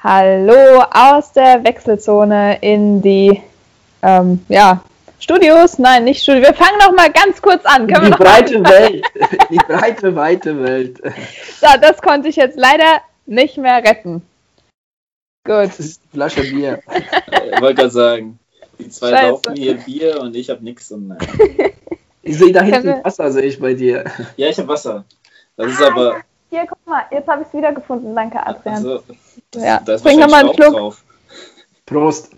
Hallo aus der Wechselzone in die ähm, ja, Studios. Nein, nicht Studios. Wir fangen noch mal ganz kurz an. Können die breite Welt. Die breite, weite Welt. So, das konnte ich jetzt leider nicht mehr retten. Gut. Das ist eine Flasche Bier. ich wollte gerade sagen, die zwei Scheiße. saufen hier Bier und ich habe nichts. Und nein. Ich sehe da hinten Wasser, sehe ich bei dir. Ja, ich habe Wasser. Das ist aber. Hier, guck mal, jetzt habe ich es wiedergefunden. Danke, Adrian. Also, ja. da ist Bring nochmal einen Schluck. Drauf. Prost.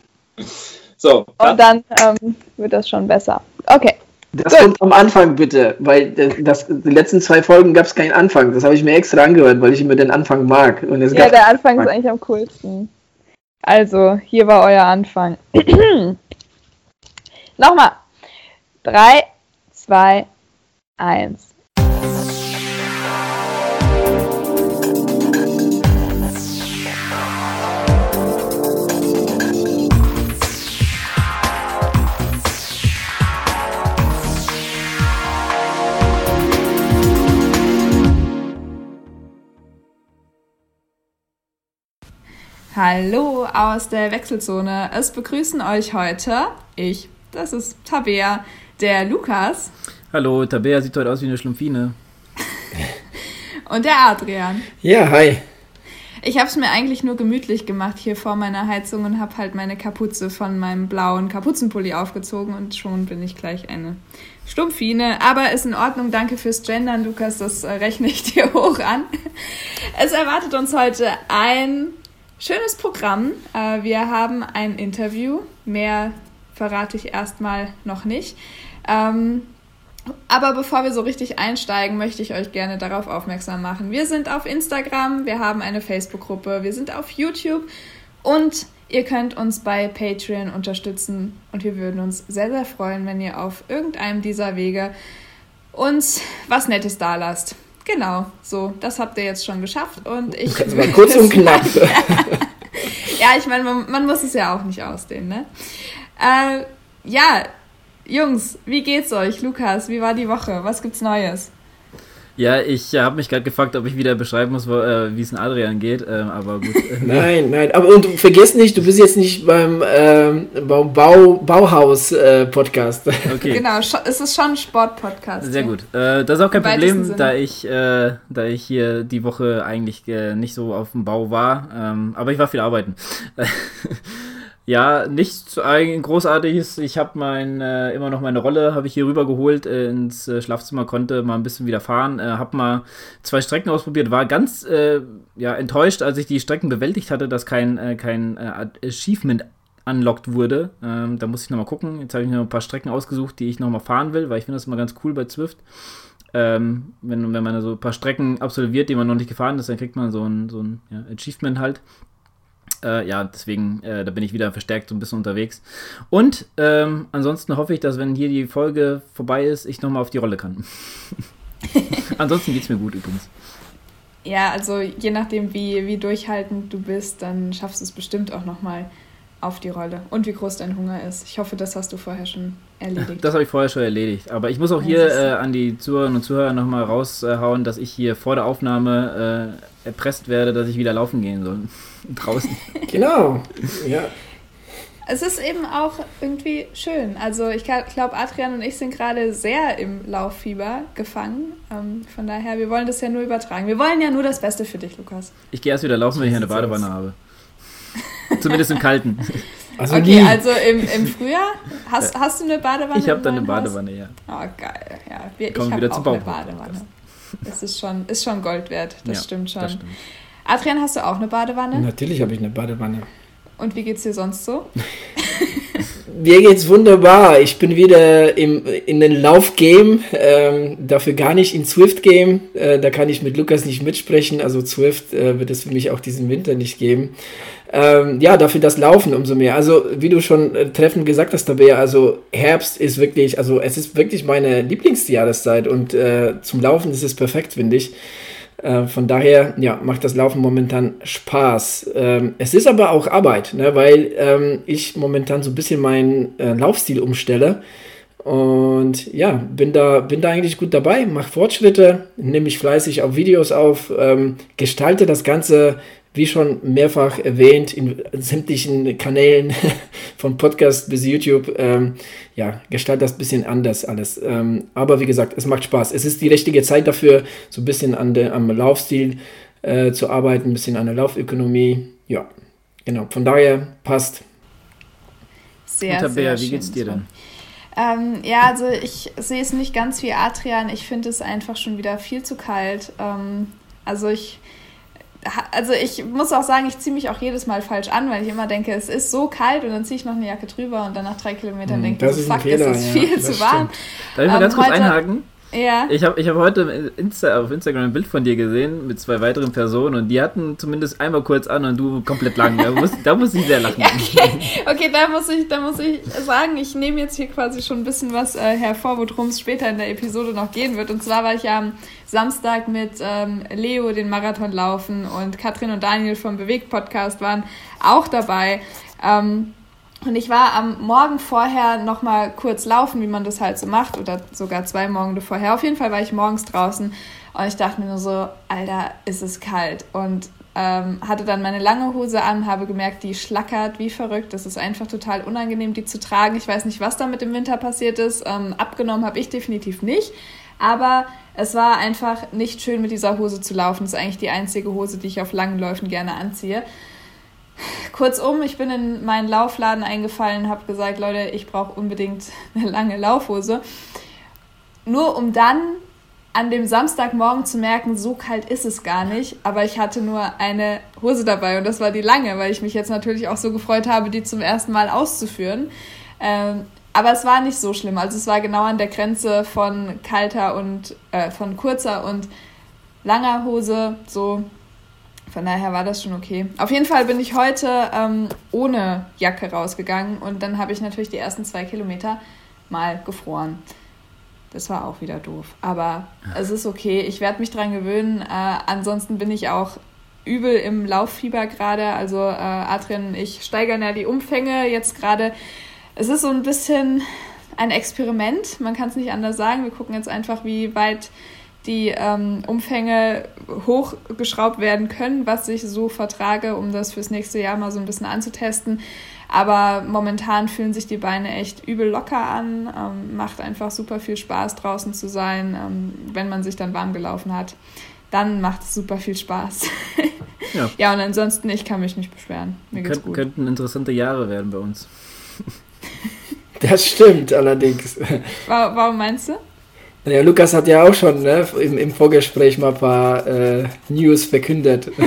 So. Und dann ähm, wird das schon besser. Okay. Das Gut. kommt am Anfang bitte, weil das, die letzten zwei Folgen gab es keinen Anfang. Das habe ich mir extra angehört, weil ich immer den Anfang mag. Und es ja, der Anfang ist eigentlich am coolsten. Also, hier war euer Anfang. Nochmal. Drei, zwei, eins. Hallo aus der Wechselzone. Es begrüßen euch heute ich, das ist Tabea, der Lukas. Hallo, Tabea sieht heute aus wie eine Schlumpfine. Und der Adrian. Ja, hi. Ich habe es mir eigentlich nur gemütlich gemacht hier vor meiner Heizung und habe halt meine Kapuze von meinem blauen Kapuzenpulli aufgezogen und schon bin ich gleich eine Stumpfine. Aber ist in Ordnung, danke fürs Gendern, Lukas, das äh, rechne ich dir hoch an. Es erwartet uns heute ein schönes Programm. Äh, wir haben ein Interview. Mehr verrate ich erstmal noch nicht. Ähm, aber bevor wir so richtig einsteigen, möchte ich euch gerne darauf aufmerksam machen. Wir sind auf Instagram, wir haben eine Facebook-Gruppe, wir sind auf YouTube und ihr könnt uns bei Patreon unterstützen und wir würden uns sehr, sehr freuen, wenn ihr auf irgendeinem dieser Wege uns was Nettes da lasst. Genau, so, das habt ihr jetzt schon geschafft und ich. Das war kurz und knapp. ja, ich meine, man, man, muss es ja auch nicht ausdehnen, ne? Äh, ja, Jungs, wie geht's euch? Lukas, wie war die Woche? Was gibt's Neues? Ja, ich äh, habe mich gerade gefragt, ob ich wieder beschreiben muss, äh, wie es in Adrian geht, äh, aber gut. nein, nein, aber und vergiss nicht, du bist jetzt nicht beim ähm, Bau, Bau, Bauhaus-Podcast. Äh, okay. Genau, es ist schon ein Sport-Podcast. Sehr gut. Äh, das ist auch kein Problem, da ich, äh, da ich hier die Woche eigentlich nicht so auf dem Bau war, ähm, aber ich war viel arbeiten. Ja, nichts großartiges. Ich habe mein äh, immer noch meine Rolle habe ich hier rüber geholt äh, ins äh, Schlafzimmer, konnte mal ein bisschen wieder fahren, äh, habe mal zwei Strecken ausprobiert, war ganz äh, ja enttäuscht, als ich die Strecken bewältigt hatte, dass kein äh, kein Achievement unlocked wurde. Ähm, da muss ich nochmal gucken. Jetzt habe ich noch ein paar Strecken ausgesucht, die ich nochmal fahren will, weil ich finde das immer ganz cool bei Zwift. Ähm, wenn, wenn man so ein paar Strecken absolviert, die man noch nicht gefahren ist, dann kriegt man so ein, so ein ja, Achievement halt. Äh, ja, deswegen, äh, da bin ich wieder verstärkt so ein bisschen unterwegs. Und ähm, ansonsten hoffe ich, dass wenn hier die Folge vorbei ist, ich nochmal auf die Rolle kann. ansonsten geht es mir gut übrigens. Ja, also je nachdem, wie, wie durchhaltend du bist, dann schaffst du es bestimmt auch nochmal auf die Rolle. Und wie groß dein Hunger ist. Ich hoffe, das hast du vorher schon erledigt. Das habe ich vorher schon erledigt. Aber ich muss auch hier äh, an die Zuhörerinnen und Zuhörer nochmal raushauen, dass ich hier vor der Aufnahme äh, erpresst werde, dass ich wieder laufen gehen soll. draußen. Genau, ja. Es ist eben auch irgendwie schön. Also ich glaube, Adrian und ich sind gerade sehr im Lauffieber gefangen. Ähm, von daher, wir wollen das ja nur übertragen. Wir wollen ja nur das Beste für dich, Lukas. Ich gehe erst wieder laufen, wenn ich eine Badewanne habe. Zumindest im Kalten. Also okay, nie. also im, im Frühjahr hast, hast du eine Badewanne? Ich habe dann eine Badewanne, ja. Oh, geil. Ja, wir, ich habe auch eine Badewanne. Das ist schon, ist schon Gold wert, das ja, stimmt schon. Das stimmt. Adrian, hast du auch eine Badewanne? Natürlich habe ich eine Badewanne. Und wie geht's dir sonst so? Mir geht's wunderbar. Ich bin wieder im, in den Laufgame, ähm, dafür gar nicht in Swift-Game. Äh, da kann ich mit Lukas nicht mitsprechen. Also Swift äh, wird es für mich auch diesen Winter nicht geben. Ähm, ja, dafür das Laufen umso mehr. Also, wie du schon äh, treffend gesagt hast, Tabea, also Herbst ist wirklich, also es ist wirklich meine Lieblingsjahreszeit und äh, zum Laufen ist es perfekt, finde ich. Äh, von daher ja, macht das Laufen momentan Spaß. Ähm, es ist aber auch Arbeit, ne, weil ähm, ich momentan so ein bisschen meinen äh, Laufstil umstelle. Und ja, bin da, bin da eigentlich gut dabei, mache Fortschritte, nehme mich fleißig auf Videos auf, ähm, gestalte das Ganze wie schon mehrfach erwähnt, in sämtlichen Kanälen von Podcast bis YouTube, ähm, ja, gestalt das ein bisschen anders alles. Ähm, aber wie gesagt, es macht Spaß. Es ist die richtige Zeit dafür, so ein bisschen an der, am Laufstil äh, zu arbeiten, ein bisschen an der Laufökonomie. Ja, genau. Von daher passt. Sehr, Tabea, sehr wie geht's dir denn? Ähm, ja, also ich sehe es nicht ganz wie Adrian. Ich finde es einfach schon wieder viel zu kalt. Ähm, also ich also ich muss auch sagen, ich ziehe mich auch jedes Mal falsch an, weil ich immer denke, es ist so kalt und dann ziehe ich noch eine Jacke drüber und dann nach drei Kilometern hm, denke ich, fuck, Fehler, ist es viel ja, zu warm. Darf ich mal ganz ähm, kurz einhaken? Ja. Ich habe ich hab heute Insta, auf Instagram ein Bild von dir gesehen mit zwei weiteren Personen und die hatten zumindest einmal kurz an und du komplett lang. Da muss, da muss ich sehr lachen. Okay, okay da, muss ich, da muss ich sagen, ich nehme jetzt hier quasi schon ein bisschen was äh, hervor, worum es später in der Episode noch gehen wird. Und zwar war ich ja am Samstag mit ähm, Leo den Marathon laufen und Katrin und Daniel vom Bewegt-Podcast waren auch dabei. Ähm, und ich war am Morgen vorher noch mal kurz laufen, wie man das halt so macht, oder sogar zwei Morgen vorher. Auf jeden Fall war ich morgens draußen und ich dachte mir nur so, Alter, ist es kalt. Und ähm, hatte dann meine lange Hose an, habe gemerkt, die schlackert wie verrückt. Das ist einfach total unangenehm, die zu tragen. Ich weiß nicht, was da mit dem Winter passiert ist. Ähm, abgenommen habe ich definitiv nicht. Aber es war einfach nicht schön, mit dieser Hose zu laufen. Das ist eigentlich die einzige Hose, die ich auf langen Läufen gerne anziehe. Kurzum, ich bin in meinen Laufladen eingefallen, habe gesagt, Leute, ich brauche unbedingt eine lange Laufhose. Nur um dann an dem Samstagmorgen zu merken, so kalt ist es gar nicht, aber ich hatte nur eine Hose dabei und das war die lange, weil ich mich jetzt natürlich auch so gefreut habe, die zum ersten Mal auszuführen. Ähm, aber es war nicht so schlimm, also es war genau an der Grenze von kalter und äh, von kurzer und langer Hose, so von daher war das schon okay. Auf jeden Fall bin ich heute ähm, ohne Jacke rausgegangen und dann habe ich natürlich die ersten zwei Kilometer mal gefroren. Das war auch wieder doof. Aber es ist okay. Ich werde mich dran gewöhnen. Äh, ansonsten bin ich auch übel im Lauffieber gerade. Also äh, Adrian und ich steigern ja die Umfänge jetzt gerade. Es ist so ein bisschen ein Experiment. Man kann es nicht anders sagen. Wir gucken jetzt einfach, wie weit die ähm, Umfänge hochgeschraubt werden können, was ich so vertrage, um das fürs nächste Jahr mal so ein bisschen anzutesten. Aber momentan fühlen sich die Beine echt übel locker an. Ähm, macht einfach super viel Spaß, draußen zu sein, ähm, wenn man sich dann warm gelaufen hat. Dann macht es super viel Spaß. ja. ja, und ansonsten, ich kann mich nicht beschweren. Mir geht's Könnt, gut. Könnten interessante Jahre werden bei uns. Das stimmt allerdings. Warum meinst du? Ja, Lukas hat ja auch schon ne, im, im Vorgespräch mal ein paar äh, News verkündet.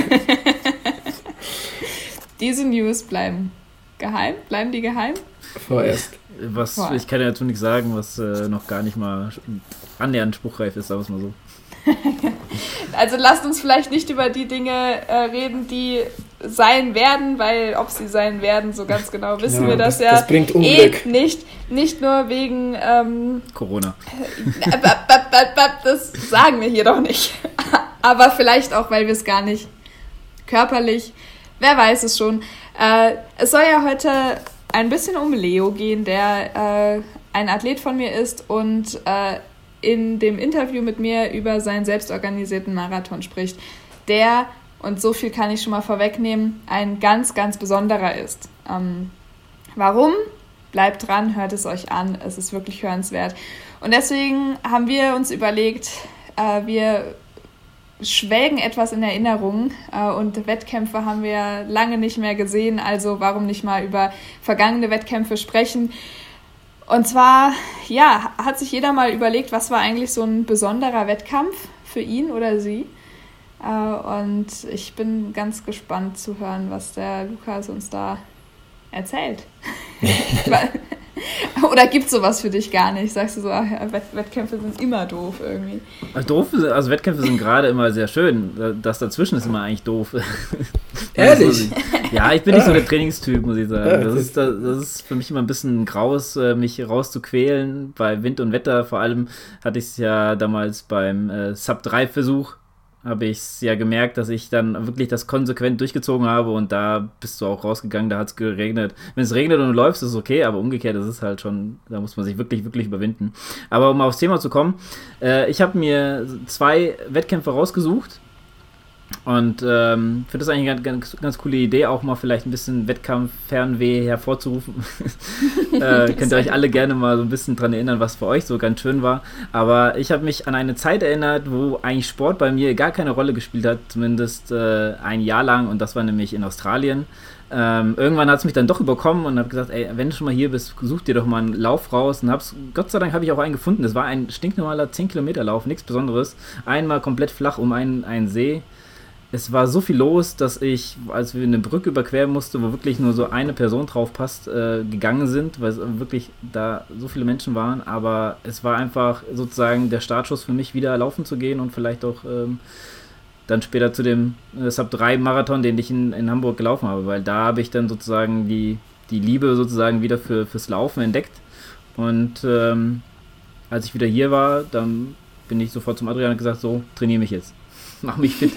Diese News bleiben geheim? Bleiben die geheim? Vorerst. Was, ich kann ja dazu nichts sagen, was äh, noch gar nicht mal annähernd spruchreif ist, sagen wir es mal so. also lasst uns vielleicht nicht über die Dinge äh, reden, die sein werden, weil ob sie sein werden, so ganz genau wissen ja, wir das, das ja das bringt Unglück. Eh nicht. Nicht nur wegen ähm, Corona. das sagen wir hier doch nicht. Aber vielleicht auch, weil wir es gar nicht körperlich, wer weiß es schon. Äh, es soll ja heute ein bisschen um Leo gehen, der äh, ein Athlet von mir ist und äh, in dem Interview mit mir über seinen selbstorganisierten Marathon spricht, der, und so viel kann ich schon mal vorwegnehmen, ein ganz, ganz besonderer ist. Ähm, warum? Bleibt dran, hört es euch an, es ist wirklich hörenswert. Und deswegen haben wir uns überlegt, äh, wir schwelgen etwas in Erinnerung äh, und Wettkämpfe haben wir lange nicht mehr gesehen, also warum nicht mal über vergangene Wettkämpfe sprechen. Und zwar, ja, hat sich jeder mal überlegt, was war eigentlich so ein besonderer Wettkampf für ihn oder sie. Äh, und ich bin ganz gespannt zu hören, was der Lukas uns da erzählt. Oder gibt es sowas für dich gar nicht? Sagst du so, ach, Wett Wettkämpfe sind immer doof irgendwie? Also, doof, also Wettkämpfe sind gerade immer sehr schön. Das dazwischen ist immer eigentlich doof. Ehrlich? ja, ich bin nicht so der Trainingstyp, muss ich sagen. Das ist, das ist für mich immer ein bisschen graus, äh, mich rauszuquälen. Bei Wind und Wetter vor allem hatte ich es ja damals beim äh, Sub-3-Versuch habe ich es ja gemerkt, dass ich dann wirklich das konsequent durchgezogen habe und da bist du auch rausgegangen, da hat es geregnet. Wenn es regnet und du läufst, ist es okay, aber umgekehrt ist halt schon, da muss man sich wirklich, wirklich überwinden. Aber um aufs Thema zu kommen, äh, ich habe mir zwei Wettkämpfe rausgesucht Und ähm, finde das eigentlich eine ganz, ganz, coole Idee, auch mal vielleicht ein bisschen Wettkampf-Fernweh hervorzurufen. äh, könnt ihr euch alle gerne mal so ein bisschen dran erinnern, was für euch so ganz schön war. Aber ich habe mich an eine Zeit erinnert, wo eigentlich Sport bei mir gar keine Rolle gespielt hat, zumindest äh, ein Jahr lang. Und das war nämlich in Australien. Ähm, irgendwann hat es mich dann doch überkommen und habe gesagt, ey, wenn du schon mal hier bist, such dir doch mal einen Lauf raus. Und hab's, Gott sei Dank habe ich auch einen gefunden. Das war ein stinknormaler 10 Kilometer Lauf, nichts Besonderes. Einmal komplett flach um einen, einen See es war so viel los, dass ich, als wir eine Brücke überqueren mussten, wo wirklich nur so eine Person drauf passt, äh, gegangen sind, weil es wirklich da so viele Menschen waren. Aber es war einfach sozusagen der Startschuss für mich, wieder laufen zu gehen und vielleicht auch ähm, dann später zu dem äh, Sub 3 Marathon, den ich in, in Hamburg gelaufen habe, weil da habe ich dann sozusagen die, die Liebe sozusagen wieder für, fürs Laufen entdeckt. Und ähm, als ich wieder hier war, dann bin ich sofort zum Adrian und gesagt, so, trainiere mich jetzt. Mach mich fit.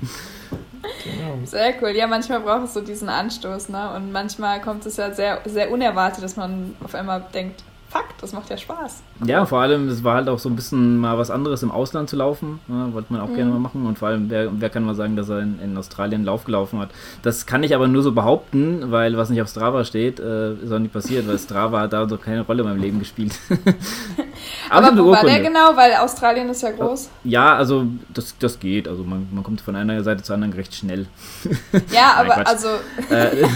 Genau. Sehr cool. Ja, manchmal braucht es so diesen Anstoß, ne? Und manchmal kommt es ja sehr, sehr unerwartet, dass man auf einmal denkt, fuck, das macht ja Spaß. Ja, vor allem, es war halt auch so ein bisschen mal was anderes im Ausland zu laufen. Ne? Wollte man auch mhm. gerne mal machen. Und vor allem, wer, wer kann mal sagen, dass er in, in, Australien Lauf gelaufen hat? Das kann ich aber nur so behaupten, weil was nicht auf Strava steht, äh, ist auch nicht passiert, weil Strava hat da so keine Rolle in meinem Leben gespielt. aber, wo war der genau? Weil Australien ist ja groß. Ja, also das, das geht. Also man, man kommt von einer Seite zur anderen recht schnell. Ja, aber Nein, also... Äh,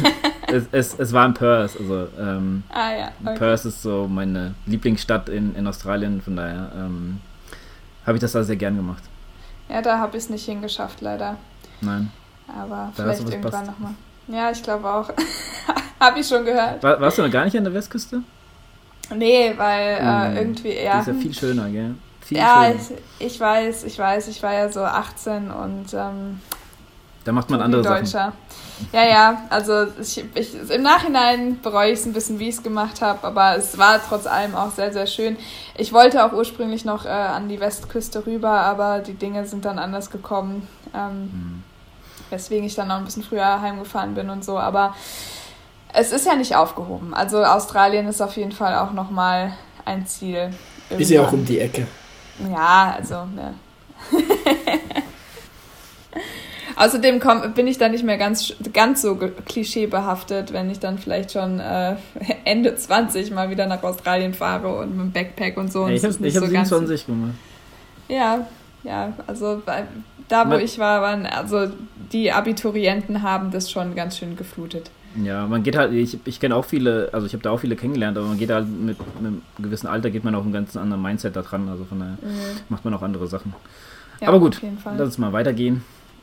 es, es, es, war in Perth. Also, ähm, ah ja, okay. Perth ist so meine Lieblingsstadt in, in Australien, von daher ähm, habe ich das da sehr gern gemacht. Ja, da habe ich es nicht hingeschafft, leider. Nein. Aber da vielleicht irgendwann nochmal. Ja, ich glaube auch. habe ich schon gehört. War, warst du noch gar nicht an der Westküste? Nee, weil äh, oh, irgendwie, ja. Die ist ja viel schöner, gell? Viel ja, schöner. Ich, ich, weiß, ich weiß, ich war ja so 18 und ähm, da macht man andere Deutscher. Sachen. Ja, ja, also ich, ich, im Nachhinein bereue ich es ein bisschen, wie ich es gemacht habe, aber es war trotz allem auch sehr, sehr schön. Ich wollte auch ursprünglich noch äh, an die Westküste rüber, aber die Dinge sind dann anders gekommen, ähm, mhm. weswegen ich dann noch ein bisschen früher heimgefahren bin und so, aber es ist ja nicht aufgehoben. Also Australien ist auf jeden Fall auch nochmal ein Ziel. Irgendwann. Ist ja auch um die Ecke. Ja, also, ne. Außerdem komm, bin ich dann nicht mehr ganz, ganz so klischeebehaftet, wenn ich dann vielleicht schon äh, Ende 20 mal wieder nach Australien fahre und mit dem Backpack und so. Ja, ich habe hab so 27 gemacht. Ja, ja, also da, wo man, ich war, waren, also die Abiturienten haben das schon ganz schön geflutet. Ja, man geht halt, ich, ich kenne auch viele, also ich habe da auch viele kennengelernt, aber man geht halt mit, mit, einem gewissen Alter, geht man auch einen ganz anderen Mindset da dran, also von daher mhm. macht man auch andere Sachen. Ja, aber gut, lass uns mal weitergehen.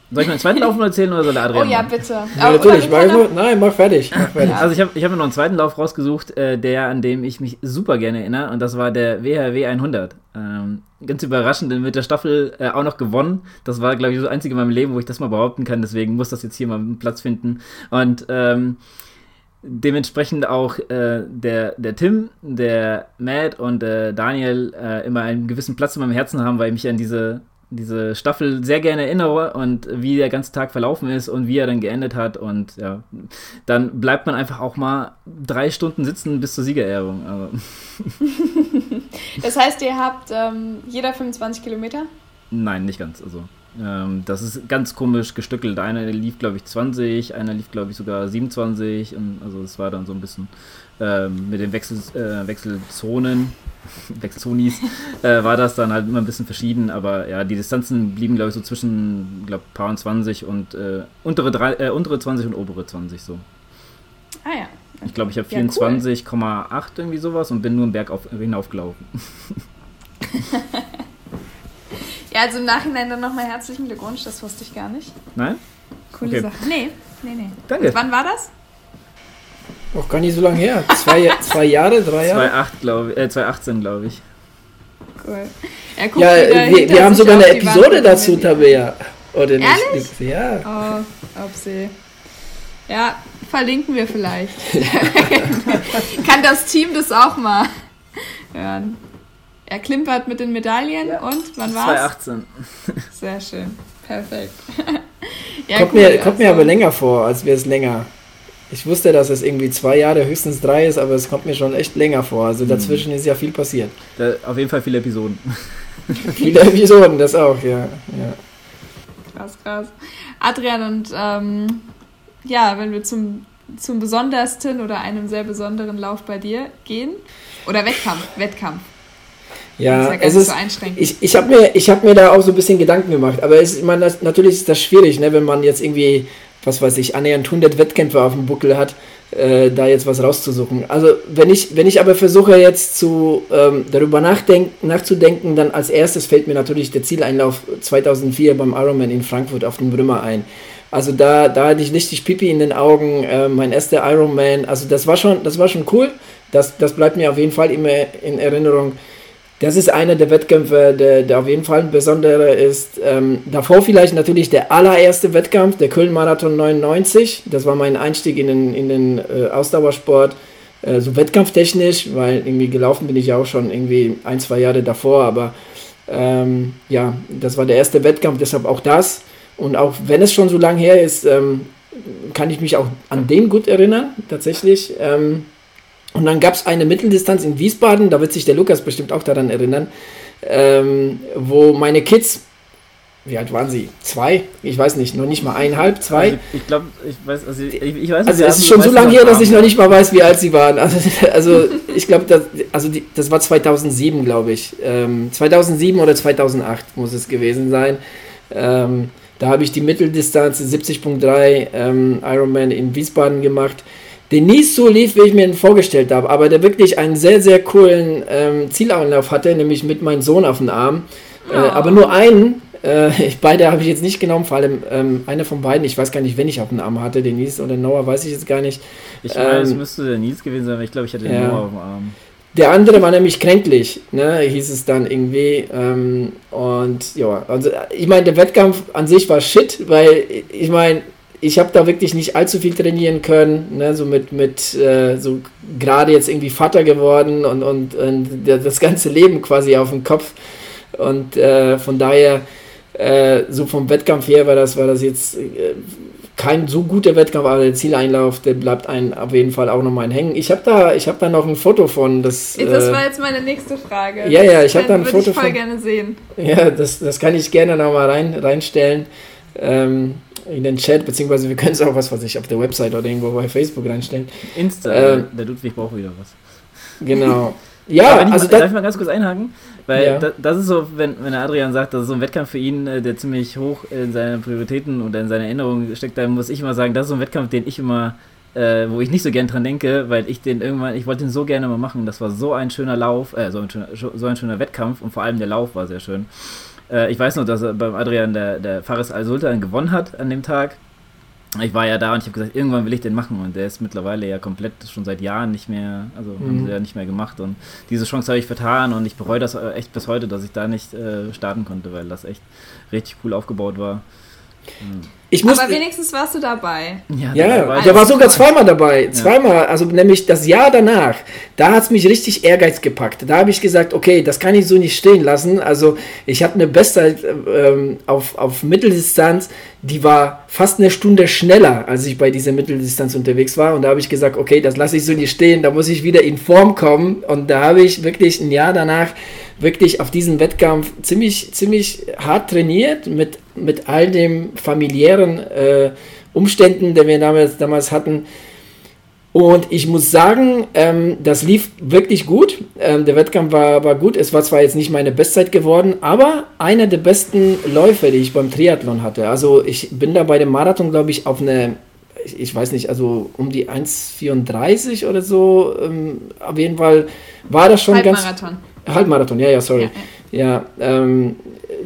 Soll ich meinen zweiten Lauf noch erzählen oder soll der Adrian? Oh ja, bitte. Ja, natürlich. Mach, nein, mach fertig. Mach fertig. Also ich habe ich hab mir noch einen zweiten Lauf rausgesucht, äh, der, an dem ich mich super gerne erinnere. Und das war der WHW 100. Ähm, ganz überraschend, mit der Staffel äh, auch noch gewonnen. Das war, glaube ich, das einzige in meinem Leben, wo ich das mal behaupten kann. Deswegen muss das jetzt hier mal einen Platz finden. Und ähm, dementsprechend auch äh, der, der Tim, der Matt und der Daniel äh, immer einen gewissen Platz in meinem Herzen haben, weil ich mich an diese diese Staffel sehr gerne erinnere und wie der ganze Tag verlaufen ist und wie er dann geendet hat. Und ja, dann bleibt man einfach auch mal drei Stunden sitzen bis zur Siegerehrung. Also. das heißt, ihr habt ähm, jeder 25 Kilometer? Nein, nicht ganz. Also ähm, das ist ganz komisch gestückelt. Einer lief, glaube ich, 20, einer lief, glaube ich, sogar 27. Und also es war dann so ein bisschen ähm, mit den Wechsel, äh, Wechselzonen Wechselzonis, äh, war das dann halt immer ein bisschen verschieden, aber ja, die Distanzen blieben, glaube ich, so zwischen, glaube paar und 20 und äh, untere, drei, äh, untere 20 und obere 20 so. Ah ja. Ich glaube, ich habe 24,8 ja, cool. irgendwie sowas und bin nur einen Berg auf, hinaufgelaufen. ja, also im Nachhinein dann nochmal herzlichen Glückwunsch, das wusste ich gar nicht. Nein? Coole okay. Sache. Nee, nee, nee. Danke. Und wann war das? Auch gar nicht so lange her. Zwei, zwei Jahre, drei Jahre? 2008, glaube ich. Äh, 2018, glaube ich. Cool. Ja, wir, wir haben sogar eine Episode dazu, Tabea. Oder nicht? Ehrlich? Ja. Oh, ob sie. Ja, verlinken wir vielleicht. Kann das Team das auch mal hören? Er klimpert mit den Medaillen ja. und wann war's? 2018. Sehr schön. Perfekt. ja, kommt, cool, mir, kommt also. mir aber länger vor, als wäre es länger. Ich wusste, dass es irgendwie zwei Jahre, höchstens drei ist, aber es kommt mir schon echt länger vor. Also dazwischen mhm. ist ja viel passiert. Da, auf jeden Fall viele Episoden. viele Episoden, das auch, ja. ja. krass, krass. Adrian und ähm, ja, wenn wir zum, zum besondersten oder einem sehr besonderen Lauf bei dir gehen. Oder Wettkampf, Wettkampf. Ja, ja es ist, so ich, ich habe mir, hab mir da auch so ein bisschen Gedanken gemacht, aber es, man, das, natürlich ist das schwierig, ne, wenn man jetzt irgendwie, was weiß ich, annähernd 100 Wettkämpfe auf dem Buckel hat, äh, da jetzt was rauszusuchen. Also wenn ich, wenn ich aber versuche jetzt zu, ähm, darüber nachzudenken, dann als erstes fällt mir natürlich der Zieleinlauf 2004 beim Ironman in Frankfurt auf dem Brümmer ein. Also da, da hatte ich richtig Pipi in den Augen, äh, mein erster Ironman. Also das war schon, das war schon cool. Das, das bleibt mir auf jeden Fall immer in Erinnerung. Das ist einer der Wettkämpfe, der, der auf jeden Fall ein besonderer ist. Ähm, davor vielleicht natürlich der allererste Wettkampf, der Köln-Marathon 99. Das war mein Einstieg in den, in den äh, Ausdauersport. Äh, so wettkampftechnisch, weil irgendwie gelaufen bin ich ja auch schon irgendwie ein, zwei Jahre davor. Aber ähm, ja, das war der erste Wettkampf, deshalb auch das. Und auch wenn es schon so lange her ist, ähm, kann ich mich auch an den gut erinnern, tatsächlich. Ähm, und dann gab es eine Mitteldistanz in Wiesbaden, da wird sich der Lukas bestimmt auch daran erinnern, ähm, wo meine Kids, wie alt waren sie? Zwei? Ich weiß nicht, noch nicht mal eineinhalb, zwei. Also ich glaube, ich weiß, also ich, ich weiß Also es ist schon so lange her, dass ich noch nicht mal weiß, wie alt sie waren. Also, also ich glaube, das, also die, das war 2007, glaube ich. Ähm, 2007 oder 2008 muss es gewesen sein. Ähm, da habe ich die Mitteldistanz 70.3 ähm, Ironman in Wiesbaden gemacht der nie so lief, wie ich mir ihn vorgestellt habe, aber der wirklich einen sehr, sehr coolen ähm, Zielanlauf hatte, nämlich mit meinem Sohn auf dem Arm. Oh. Äh, aber nur einen, äh, beide habe ich jetzt nicht genommen, vor allem ähm, einer von beiden, ich weiß gar nicht, wenn ich auf dem Arm hatte, den Nils oder Noah, weiß ich jetzt gar nicht. Ich meine, ähm, es müsste der Nils gewesen sein, aber ich glaube, ich hatte den ja. Noah auf dem Arm. Der andere war nämlich kränklich, ne, hieß es dann irgendwie. Ähm, und ja, also ich meine, der Wettkampf an sich war shit, weil ich meine, ich habe da wirklich nicht allzu viel trainieren können, ne, so mit, mit äh, so gerade jetzt irgendwie Vater geworden und, und, und das ganze Leben quasi auf dem Kopf. Und äh, von daher, äh, so vom Wettkampf her war das, war das jetzt äh, kein so guter Wettkampf, aber der Zieleinlauf, der bleibt einem auf jeden Fall auch nochmal hängen. Ich habe da, hab da noch ein Foto von. Das, das war jetzt meine nächste Frage. Ja, ja, ich habe da ein Foto ich voll von. gerne sehen. Ja, das, das kann ich gerne nochmal rein, reinstellen. Ähm, in den Chat, beziehungsweise wir können es auch was, was ich auf der Website oder irgendwo bei Facebook reinstellen. Insta, äh, der Ludwig braucht wieder was. Genau. Ja, also mal, darf ich mal ganz kurz einhaken? Weil ja. das, das, ist so, wenn, wenn Adrian sagt, das ist so ein Wettkampf für ihn, äh, der ziemlich hoch in seinen Prioritäten oder in seiner Erinnerung steckt, dann muss ich immer sagen, das ist so ein Wettkampf, den ich immer, äh, wo ich nicht so gern dran denke, weil ich den irgendwann, ich wollte den so gerne mal machen. Das war so ein schöner Lauf, äh, so ein schöner, so ein schöner Wettkampf und vor allem der Lauf war sehr schön. Äh, ich weiß noch, dass beim Adrian der, der Faris Al-Sultan gewonnen hat an dem Tag. Ich war ja da und ich habe gesagt, irgendwann will ich den machen und der ist mittlerweile ja komplett schon seit Jahren nicht mehr, also mhm. haben sie ja nicht mehr gemacht und diese Chance habe ich vertan und ich bereue das äh, echt bis heute, dass ich da nicht äh, starten konnte, weil das echt richtig cool aufgebaut war. Mhm. Ich musste, Aber wenigstens warst du dabei. Ja, ja war der war sogar zweimal dabei. Zweimal, also nämlich das Jahr danach. Da hat es mich richtig Ehrgeiz gepackt. Da habe ich gesagt, okay, das kann ich so nicht stehen lassen. Also ich habe eine Bestzeit ähm, auf, auf Mitteldistanz, die war fast eine Stunde schneller, als ich bei dieser Mitteldistanz unterwegs war. Und da habe ich gesagt, okay, das lasse ich so nicht stehen, da muss ich wieder in Form kommen. Und da habe ich wirklich ein Jahr danach wirklich auf diesen Wettkampf ziemlich, ziemlich hart trainiert mit, mit all den familiären äh, Umständen, die wir damals, damals hatten. Und ich muss sagen, ähm, das lief wirklich gut. Ähm, der Wettkampf war, war gut. Es war zwar jetzt nicht meine Bestzeit geworden, aber einer der besten Läufe, die ich beim Triathlon hatte. Also ich bin da bei dem Marathon, glaube ich, auf eine, ich, ich, weiß nicht, also um die 1,34 oder so. Ähm, auf jeden Fall war das schon ganz... Halbmarathon, ja, ja, sorry. Ja, ja. Ja ähm,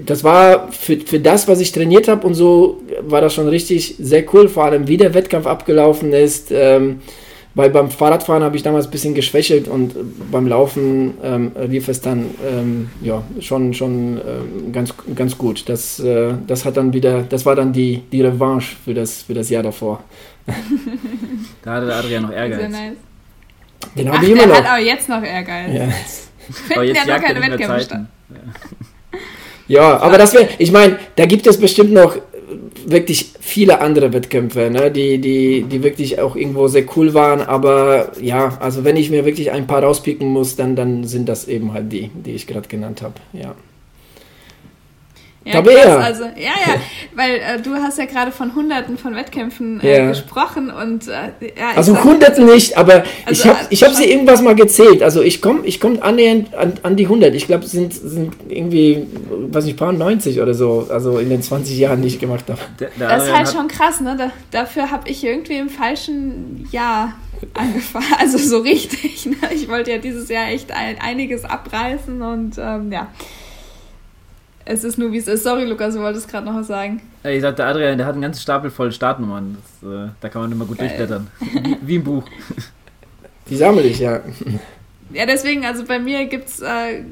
das war für, für das, was ich trainiert habe und so, war das schon richtig sehr cool, vor allem wie der Wettkampf abgelaufen ist. Ähm, weil beim Fahrradfahren habe ich damals ein bisschen geschwächelt und beim Laufen ähm, lief es dann ähm, ja, schon, schon ähm, ganz, ganz gut. Das, äh, das hat dann wieder, das war dann die, die Revanche für das, für das Jahr davor. da hatte der Adrian noch Ehrgeiz. Sehr nice. Den habe ich immer noch. hat aber jetzt noch Ehrgeiz. Ja. Finden ja noch keine Wettkämpfe statt. Ja, aber das wäre, ich meine, da gibt es bestimmt noch wirklich viele andere Wettkämpfe, ne, die, die, die wirklich auch irgendwo sehr cool waren, aber ja, also wenn ich mir wirklich ein paar rauspicken muss, dann, dann sind das eben halt die, die ich gerade genannt habe, ja. Ja, krass, also, ja, ja, weil äh, du hast ja gerade von Hunderten von Wettkämpfen äh, ja. gesprochen und äh, ja. Also Hunderten nicht, aber also, ich habe ich hab sie irgendwas mal gezählt. Also ich komme ich komm annähernd an, an die 100. Ich glaube, es sind, sind irgendwie, weiß nicht, paar 90 oder so, also in den 20 Jahren, die ich gemacht habe. Das ist halt schon krass, ne? Da, dafür habe ich irgendwie im falschen Jahr angefangen, also so richtig. Ne? Ich wollte ja dieses Jahr echt ein, einiges abreißen und ähm, ja. Es ist nur wie es ist. Sorry, Lukas, du wolltest gerade noch was sagen. Ich sagte, Adrian, der hat einen ganzen Stapel voll Startnummern. Das, äh, da kann man immer gut Geil. durchblättern. Wie, wie im Buch. Die sammle ich, ja. Ja, deswegen, also bei mir gibt es äh,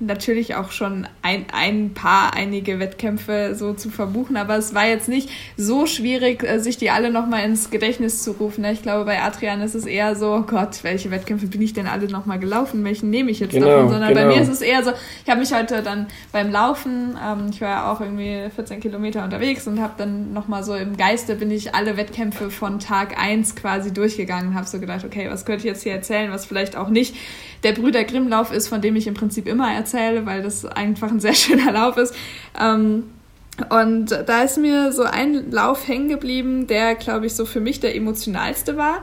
natürlich auch schon ein, ein paar, einige Wettkämpfe so zu verbuchen, aber es war jetzt nicht so schwierig, äh, sich die alle nochmal ins Gedächtnis zu rufen. Ich glaube, bei Adrian ist es eher so, oh Gott, welche Wettkämpfe bin ich denn alle nochmal gelaufen? Welchen nehme ich jetzt genau, davon? Sondern genau. bei mir ist es eher so, ich habe mich heute dann beim Laufen, ähm, ich war ja auch irgendwie 14 Kilometer unterwegs und habe dann nochmal so im Geiste bin ich alle Wettkämpfe von Tag 1 quasi durchgegangen, habe so gedacht, okay, was könnte ich jetzt hier erzählen, was vielleicht auch nicht der Brüder Grimmlauf ist, von dem ich im Prinzip immer erzähle, weil das einfach ein sehr schöner Lauf ist. Ähm, und da ist mir so ein Lauf hängen geblieben, der, glaube ich, so für mich der emotionalste war.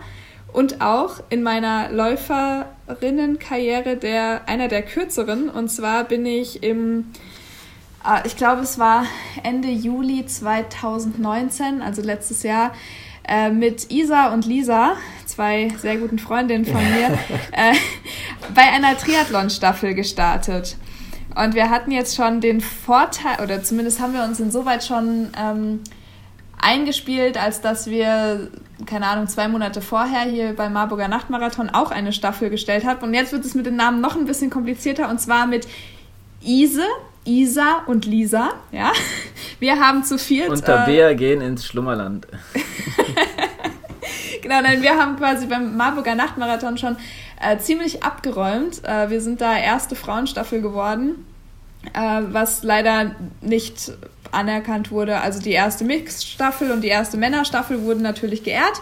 Und auch in meiner Läuferinnenkarriere der, einer der kürzeren. Und zwar bin ich im, äh, ich glaube, es war Ende Juli 2019, also letztes Jahr, äh, mit Isa und Lisa, zwei sehr guten Freundinnen von mir, äh, bei einer Triathlon-Staffel gestartet. Und wir hatten jetzt schon den Vorteil, oder zumindest haben wir uns insoweit schon ähm, eingespielt, als dass wir, keine Ahnung, zwei Monate vorher hier beim Marburger Nachtmarathon auch eine Staffel gestellt haben. Und jetzt wird es mit den Namen noch ein bisschen komplizierter, und zwar mit Ise, Isa und Lisa. Ja, wir haben zu viel. Und Tabea äh, gehen ins Schlummerland. genau, nein, wir haben quasi beim Marburger Nachtmarathon schon äh, ziemlich abgeräumt. Äh, wir sind da erste Frauenstaffel geworden, äh, was leider nicht anerkannt wurde. Also die erste Mixstaffel und die erste Männerstaffel wurden natürlich geehrt.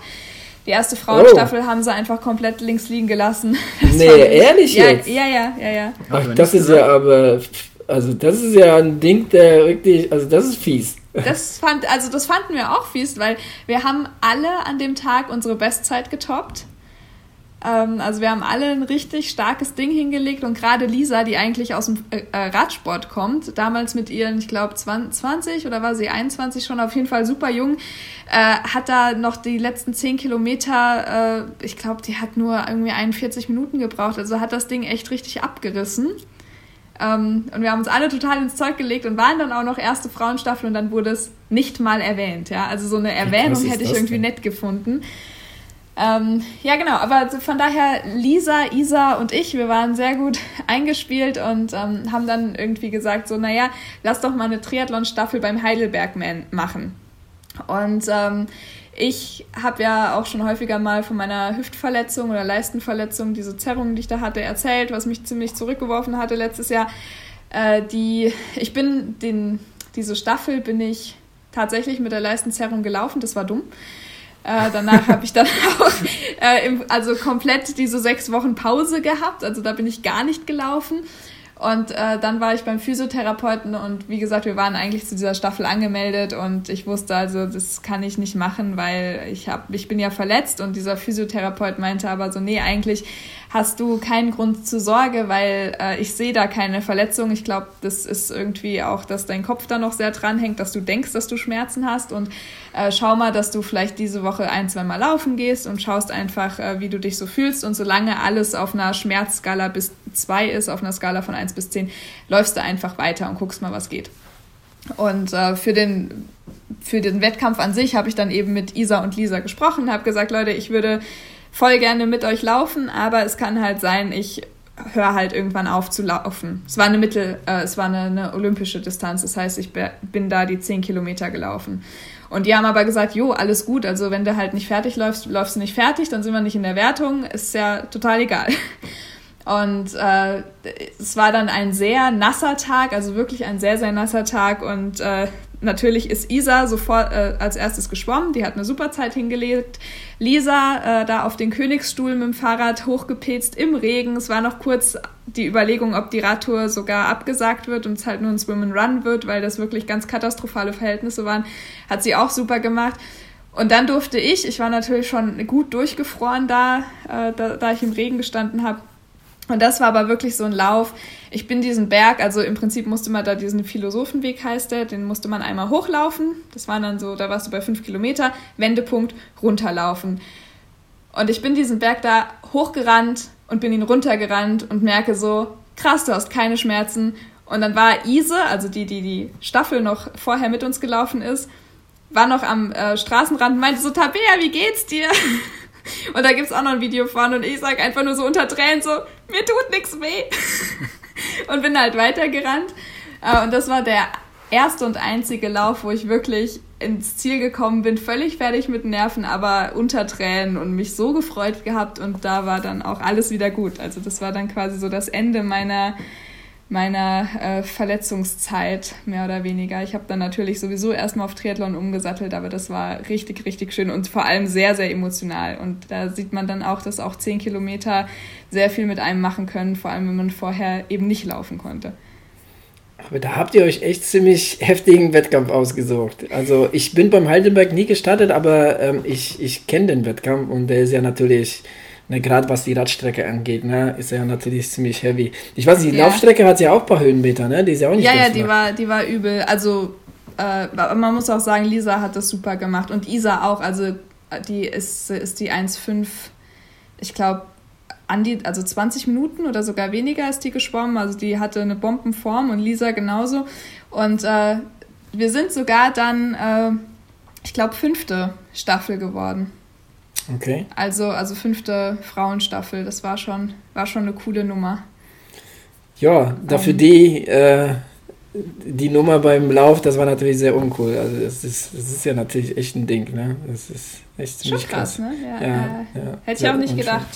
Die erste Frauenstaffel oh. haben sie einfach komplett links liegen gelassen. Das nee, ehrlich ja, jetzt? Ja, ja, ja, ja. Ach, das ist ja aber, also das ist ja ein Ding, der wirklich, also das ist fies. Das fand, also das fanden wir auch fies, weil wir haben alle an dem Tag unsere Bestzeit getoppt. Ähm, also wir haben alle ein richtig starkes Ding hingelegt und gerade Lisa, die eigentlich aus dem äh, äh Radsport kommt, damals mit ihren, ich glaube 20 oder war sie 21 schon, auf jeden Fall super jung, äh, hat da noch die letzten 10 Kilometer, äh, ich glaube, die hat nur irgendwie 41 Minuten gebraucht, also hat das Ding echt richtig abgerissen. Ähm, und wir haben uns alle total ins Zeug gelegt und waren dann auch noch erste Frauenstaffel und dann wurde es nicht mal erwähnt. Ja? Also so eine Erwähnung hätte ich irgendwie denn? nett gefunden. Ähm, ja, genau, aber von daher Lisa, Isa und ich, wir waren sehr gut eingespielt und ähm, haben dann irgendwie gesagt, so, naja, lass doch mal eine Triathlon-Staffel beim Heidelbergman machen. Und ähm, ich habe ja auch schon häufiger mal von meiner Hüftverletzung oder Leistenverletzung, diese Zerrungen, die ich da hatte, erzählt, was mich ziemlich zurückgeworfen hatte letztes Jahr. Äh, die, ich bin den, diese Staffel bin ich tatsächlich mit der Leistenzerrung gelaufen, das war dumm. Äh, danach habe ich dann auch äh, im, also komplett diese sechs Wochen Pause gehabt. Also da bin ich gar nicht gelaufen. Und äh, dann war ich beim Physiotherapeuten und wie gesagt, wir waren eigentlich zu dieser Staffel angemeldet und ich wusste also, das kann ich nicht machen, weil ich hab, ich bin ja verletzt und dieser Physiotherapeut meinte aber so, nee, eigentlich hast du keinen Grund zur Sorge, weil äh, ich sehe da keine Verletzung. Ich glaube, das ist irgendwie auch, dass dein Kopf da noch sehr dran hängt, dass du denkst, dass du Schmerzen hast und äh, schau mal, dass du vielleicht diese Woche ein, zwei Mal laufen gehst und schaust einfach, äh, wie du dich so fühlst und solange alles auf einer Schmerzskala bis zwei ist, auf einer Skala von eins bis zehn, läufst du einfach weiter und guckst mal, was geht. Und äh, für den für den Wettkampf an sich habe ich dann eben mit Isa und Lisa gesprochen, habe gesagt, Leute, ich würde voll gerne mit euch laufen, aber es kann halt sein, ich höre halt irgendwann auf zu laufen. Es war eine Mittel, äh, es war eine, eine, olympische Distanz, das heißt, ich bin da die 10 Kilometer gelaufen. Und die haben aber gesagt, jo, alles gut, also wenn du halt nicht fertig läufst, läufst du nicht fertig, dann sind wir nicht in der Wertung, ist ja total egal. Und äh, es war dann ein sehr nasser Tag, also wirklich ein sehr, sehr nasser Tag. Und äh, natürlich ist Isa sofort äh, als erstes geschwommen, die hat eine super Zeit hingelegt. Lisa äh, da auf den Königsstuhl mit dem Fahrrad hochgepetzt im Regen. Es war noch kurz die Überlegung, ob die Radtour sogar abgesagt wird und es halt nur ein Swim and Run wird, weil das wirklich ganz katastrophale Verhältnisse waren. Hat sie auch super gemacht. Und dann durfte ich, ich war natürlich schon gut durchgefroren da, äh, da, da ich im Regen gestanden habe, und das war aber wirklich so ein Lauf. Ich bin diesen Berg, also im Prinzip musste man da diesen Philosophenweg heißt der, den musste man einmal hochlaufen. Das waren dann so, da warst du bei fünf Kilometer, Wendepunkt, runterlaufen. Und ich bin diesen Berg da hochgerannt und bin ihn runtergerannt und merke so, krass, du hast keine Schmerzen. Und dann war Ise, also die, die die Staffel noch vorher mit uns gelaufen ist, war noch am äh, Straßenrand und meinte so, Tabea, wie geht's dir? Und da gibt es auch noch ein Video von und ich sage einfach nur so unter Tränen so, mir tut nichts weh. und bin halt weitergerannt. Äh, und das war der erste und einzige Lauf, wo ich wirklich ins Ziel gekommen bin, völlig fertig mit Nerven, aber unter Tränen und mich so gefreut gehabt und da war dann auch alles wieder gut. Also das war dann quasi so das Ende meiner meiner äh, Verletzungszeit, mehr oder weniger. Ich habe dann natürlich sowieso erstmal auf Triathlon umgesattelt, aber das war richtig, richtig schön und vor allem sehr, sehr emotional. Und da sieht man dann auch, dass auch zehn Kilometer sehr viel mit einem machen können, vor allem wenn man vorher eben nicht laufen konnte. Aber da habt ihr euch echt ziemlich heftigen Wettkampf ausgesucht. Also ich bin beim Heidelberg nie gestartet, aber ähm, ich, ich kenne den Wettkampf und der ist ja natürlich Ne, Gerade was die Radstrecke angeht, ne, ist ja natürlich ziemlich heavy. Ich weiß nicht, die ja. Laufstrecke hat ja auch ein paar Höhenmeter, ne? Die ist ja auch nicht Ja, ja, die war, die war übel. Also, äh, man muss auch sagen, Lisa hat das super gemacht und Isa auch. Also, die ist, ist die 1,5, ich glaube, an die, also 20 Minuten oder sogar weniger ist die geschwommen. Also, die hatte eine Bombenform und Lisa genauso. Und äh, wir sind sogar dann, äh, ich glaube, fünfte Staffel geworden. Okay. Also, also fünfte Frauenstaffel, das war schon, war schon eine coole Nummer. Ja, dafür ähm. die, äh, die Nummer beim Lauf, das war natürlich sehr uncool. Also das ist, das ist ja natürlich echt ein Ding, ne? Das ist echt ziemlich schon krass. krass. Ne? Ja, ja, ja, Hätte ich auch nicht gedacht.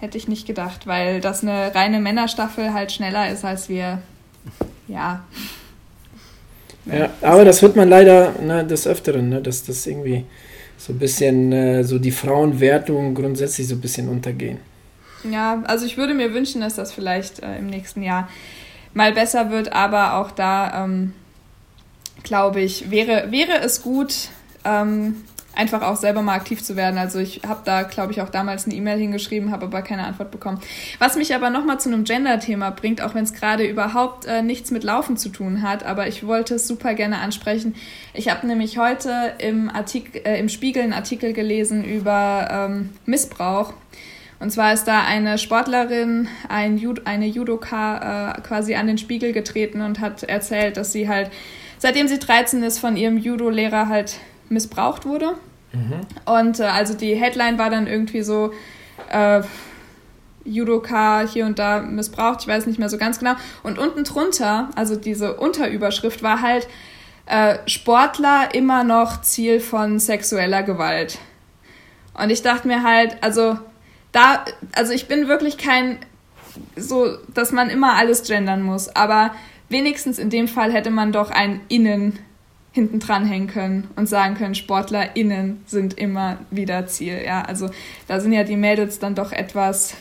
Hätte ich nicht gedacht, weil das eine reine Männerstaffel halt schneller ist als wir. Ja. Ja, aber das hört man leider ne, des Öfteren, ne, dass das irgendwie so ein bisschen äh, so die Frauenwertung grundsätzlich so ein bisschen untergehen. Ja, also ich würde mir wünschen, dass das vielleicht äh, im nächsten Jahr mal besser wird, aber auch da ähm, glaube ich, wäre, wäre es gut, ähm, einfach auch selber mal aktiv zu werden. Also ich habe da, glaube ich, auch damals eine E-Mail hingeschrieben, habe aber keine Antwort bekommen. Was mich aber nochmal zu einem Gender-Thema bringt, auch wenn es gerade überhaupt äh, nichts mit Laufen zu tun hat, aber ich wollte es super gerne ansprechen. Ich habe nämlich heute im, Artikel, äh, im Spiegel einen Artikel gelesen über ähm, Missbrauch. Und zwar ist da eine Sportlerin, ein Jud eine Judoka, äh, quasi an den Spiegel getreten und hat erzählt, dass sie halt, seitdem sie 13 ist, von ihrem Judo-Lehrer halt missbraucht wurde. Mhm. Und äh, also die Headline war dann irgendwie so, äh, Judoka hier und da missbraucht, ich weiß nicht mehr so ganz genau. Und unten drunter, also diese Unterüberschrift war halt äh, Sportler immer noch Ziel von sexueller Gewalt. Und ich dachte mir halt, also da, also ich bin wirklich kein so, dass man immer alles gendern muss, aber wenigstens in dem Fall hätte man doch ein Innen hinten dran hängen können und sagen können, SportlerInnen sind immer wieder Ziel. Ja, also da sind ja die Mädels dann doch etwas,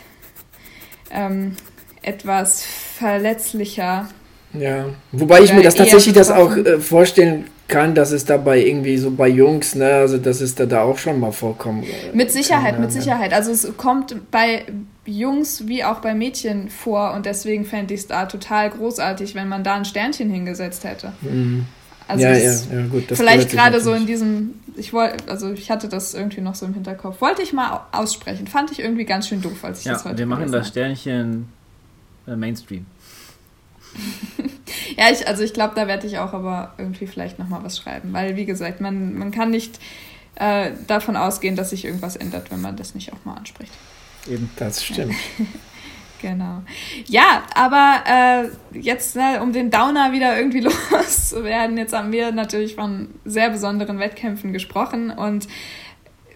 ähm, etwas verletzlicher. Ja, wobei ich mir das tatsächlich das auch äh, vorstellen kann, dass es dabei irgendwie so bei Jungs, ne, also dass es da, da auch schon mal vorkommt. Äh, mit Sicherheit, kann, mit ja. Sicherheit. Also es kommt bei Jungs wie auch bei Mädchen vor und deswegen fände ich es da total großartig, wenn man da ein Sternchen hingesetzt hätte. Mhm. Also ja, ja, ja, gut. vielleicht gerade so in diesem, ich wollte, also ich hatte das irgendwie noch so im Hinterkopf. Wollte ich mal aussprechen. Fand ich irgendwie ganz schön doof, als ich ja, das heute Wir machen das Sternchen äh, Mainstream. ja, ich, also ich glaube, da werde ich auch aber irgendwie vielleicht nochmal was schreiben. Weil, wie gesagt, man, man kann nicht äh, davon ausgehen, dass sich irgendwas ändert, wenn man das nicht auch mal anspricht. Eben, das stimmt. Genau. Ja, aber äh, jetzt, ne, um den Downer wieder irgendwie loszuwerden, jetzt haben wir natürlich von sehr besonderen Wettkämpfen gesprochen und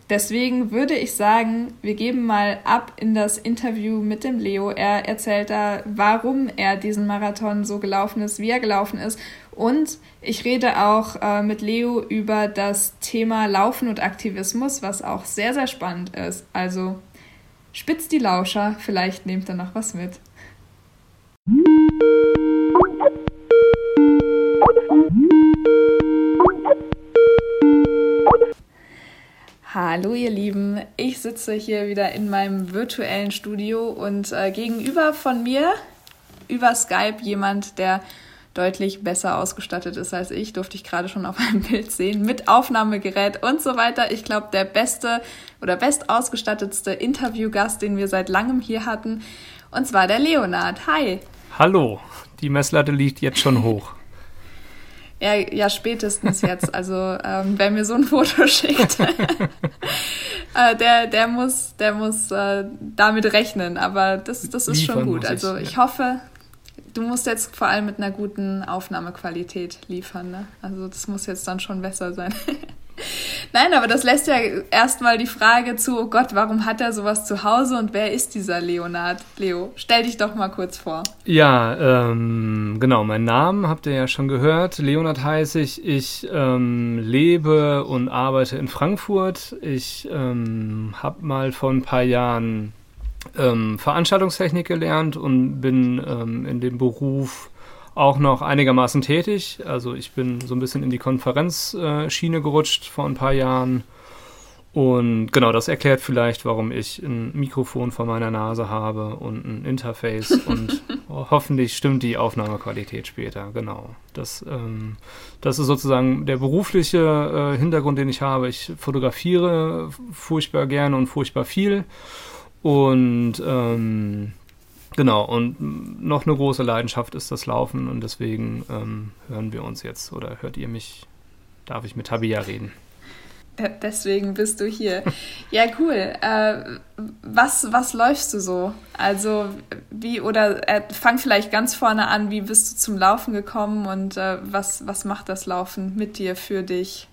deswegen würde ich sagen, wir geben mal ab in das Interview mit dem Leo. Er erzählt da, warum er diesen Marathon so gelaufen ist, wie er gelaufen ist Und ich rede auch äh, mit Leo über das Thema Laufen und Aktivismus, was auch sehr, sehr spannend ist. Also spitzt die Lauscher, vielleicht nehmt ihr noch was mit. Hallo ihr Lieben, ich sitze hier wieder in meinem virtuellen Studio und äh, gegenüber von mir über Skype jemand, der deutlich besser ausgestattet ist als ich, durfte ich gerade schon auf einem Bild sehen, mit Aufnahmegerät und so weiter. Ich glaube, der beste oder bestausgestattetste Interviewgast, den wir seit langem hier hatten, und zwar der Leonard. Hi. Hallo, die Messlatte liegt jetzt schon hoch. Ja, ja spätestens jetzt. Also ähm, wer mir so ein Foto schickt, äh, der, der muss, der muss äh, damit rechnen. Aber das, das ist Liefern schon gut. Also ich ja. hoffe, du musst jetzt vor allem mit einer guten Aufnahmequalität liefern. Ne? Also das muss jetzt dann schon besser sein. Nein, aber das lässt ja erstmal die Frage zu, oh Gott, warum hat er sowas zu Hause und wer ist dieser Leonard? Leo, stell dich doch mal kurz vor. Ja, ähm, genau, meinen Namen habt ihr ja schon gehört. Leonard heiße ich. Ich ähm, lebe und arbeite in Frankfurt. Ich ähm, habe mal vor ein paar Jahren ähm, Veranstaltungstechnik gelernt und bin ähm, in dem Beruf auch noch einigermaßen tätig. Also ich bin so ein bisschen in die Konferenzschiene gerutscht vor ein paar Jahren. Und genau, das erklärt vielleicht, warum ich ein Mikrofon vor meiner Nase habe und ein Interface und hoffentlich stimmt die Aufnahmequalität später. Genau. Das, ähm, das ist sozusagen der berufliche äh, Hintergrund, den ich habe. Ich fotografiere furchtbar gerne und furchtbar viel und ähm, genau, und noch eine große Leidenschaft ist das Laufen und deswegen ähm, hören wir uns jetzt oder hört ihr mich, darf ich mit Tabia reden. Deswegen bist du hier. Ja, cool. Äh, was, was läufst du so? Also, wie, oder äh, fang vielleicht ganz vorne an, wie bist du zum Laufen gekommen und äh, was, was macht das Laufen mit dir, für dich?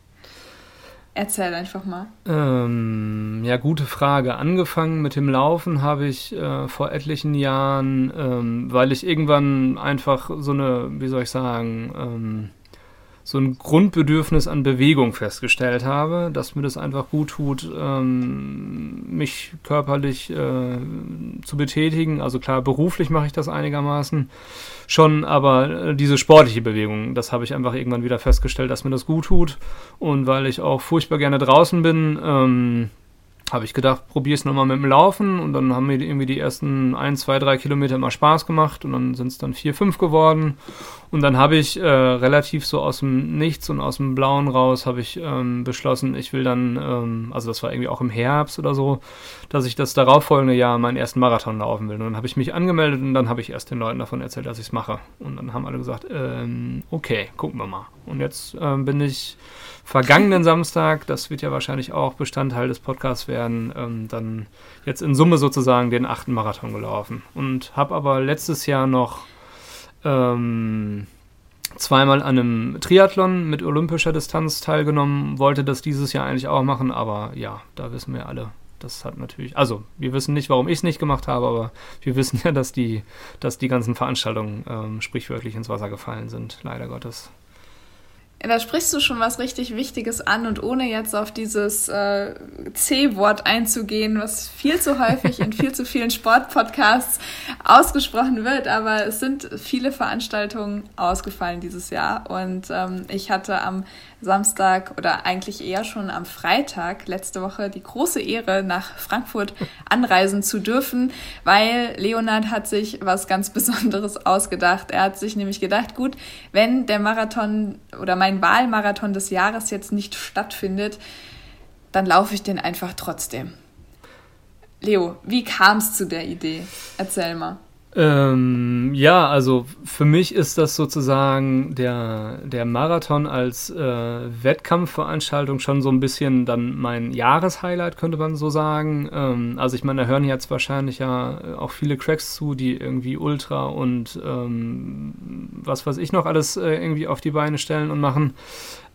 Erzähl einfach mal. Ähm, ja, gute Frage. Angefangen mit dem Laufen habe ich äh, vor etlichen Jahren, ähm, weil ich irgendwann einfach so eine, wie soll ich sagen, ähm, so ein Grundbedürfnis an Bewegung festgestellt habe, dass mir das einfach gut tut, ähm, mich körperlich äh, zu betätigen. Also klar, beruflich mache ich das einigermaßen schon, aber äh, diese sportliche Bewegung, das habe ich einfach irgendwann wieder festgestellt, dass mir das gut tut. Und weil ich auch furchtbar gerne draußen bin, ähm, habe ich gedacht, probiere es nochmal mit dem Laufen. Und dann haben mir irgendwie die ersten ein, zwei, drei Kilometer mal Spaß gemacht. Und dann sind es dann vier, fünf geworden. Und dann habe ich äh, relativ so aus dem Nichts und aus dem Blauen raus habe ich ähm, beschlossen, ich will dann, ähm, also das war irgendwie auch im Herbst oder so, dass ich das darauffolgende Jahr meinen ersten Marathon laufen will. Und dann habe ich mich angemeldet und dann habe ich erst den Leuten davon erzählt, dass ich es mache. Und dann haben alle gesagt, ähm, okay, gucken wir mal. Und jetzt ähm, bin ich vergangenen Samstag, das wird ja wahrscheinlich auch Bestandteil des Podcasts werden, ähm, dann jetzt in Summe sozusagen den achten Marathon gelaufen. Und habe aber letztes Jahr noch ähm, zweimal an einem Triathlon mit olympischer Distanz teilgenommen, wollte das dieses Jahr eigentlich auch machen, aber ja, da wissen wir alle. Das hat natürlich, also wir wissen nicht, warum ich es nicht gemacht habe, aber wir wissen ja, dass die, dass die ganzen Veranstaltungen ähm, sprichwörtlich ins Wasser gefallen sind, leider Gottes. Ja, da sprichst du schon was richtig Wichtiges an und ohne jetzt auf dieses äh, C-Wort einzugehen, was viel zu häufig in viel zu vielen Sportpodcasts ausgesprochen wird, aber es sind viele Veranstaltungen ausgefallen dieses Jahr und ähm, ich hatte am Samstag oder eigentlich eher schon am Freitag letzte Woche die große Ehre, nach Frankfurt anreisen zu dürfen, weil Leonard hat sich was ganz Besonderes ausgedacht. Er hat sich nämlich gedacht, gut, wenn der Marathon oder mein Wahlmarathon des Jahres jetzt nicht stattfindet, dann laufe ich den einfach trotzdem. Leo, wie kam es zu der Idee? Erzähl mal. Ähm, ja, also für mich ist das sozusagen der, der Marathon als äh, Wettkampfveranstaltung schon so ein bisschen dann mein Jahreshighlight, könnte man so sagen. Ähm, also ich meine, da hören jetzt wahrscheinlich ja auch viele Cracks zu, die irgendwie Ultra und ähm, was weiß ich noch alles äh, irgendwie auf die Beine stellen und machen.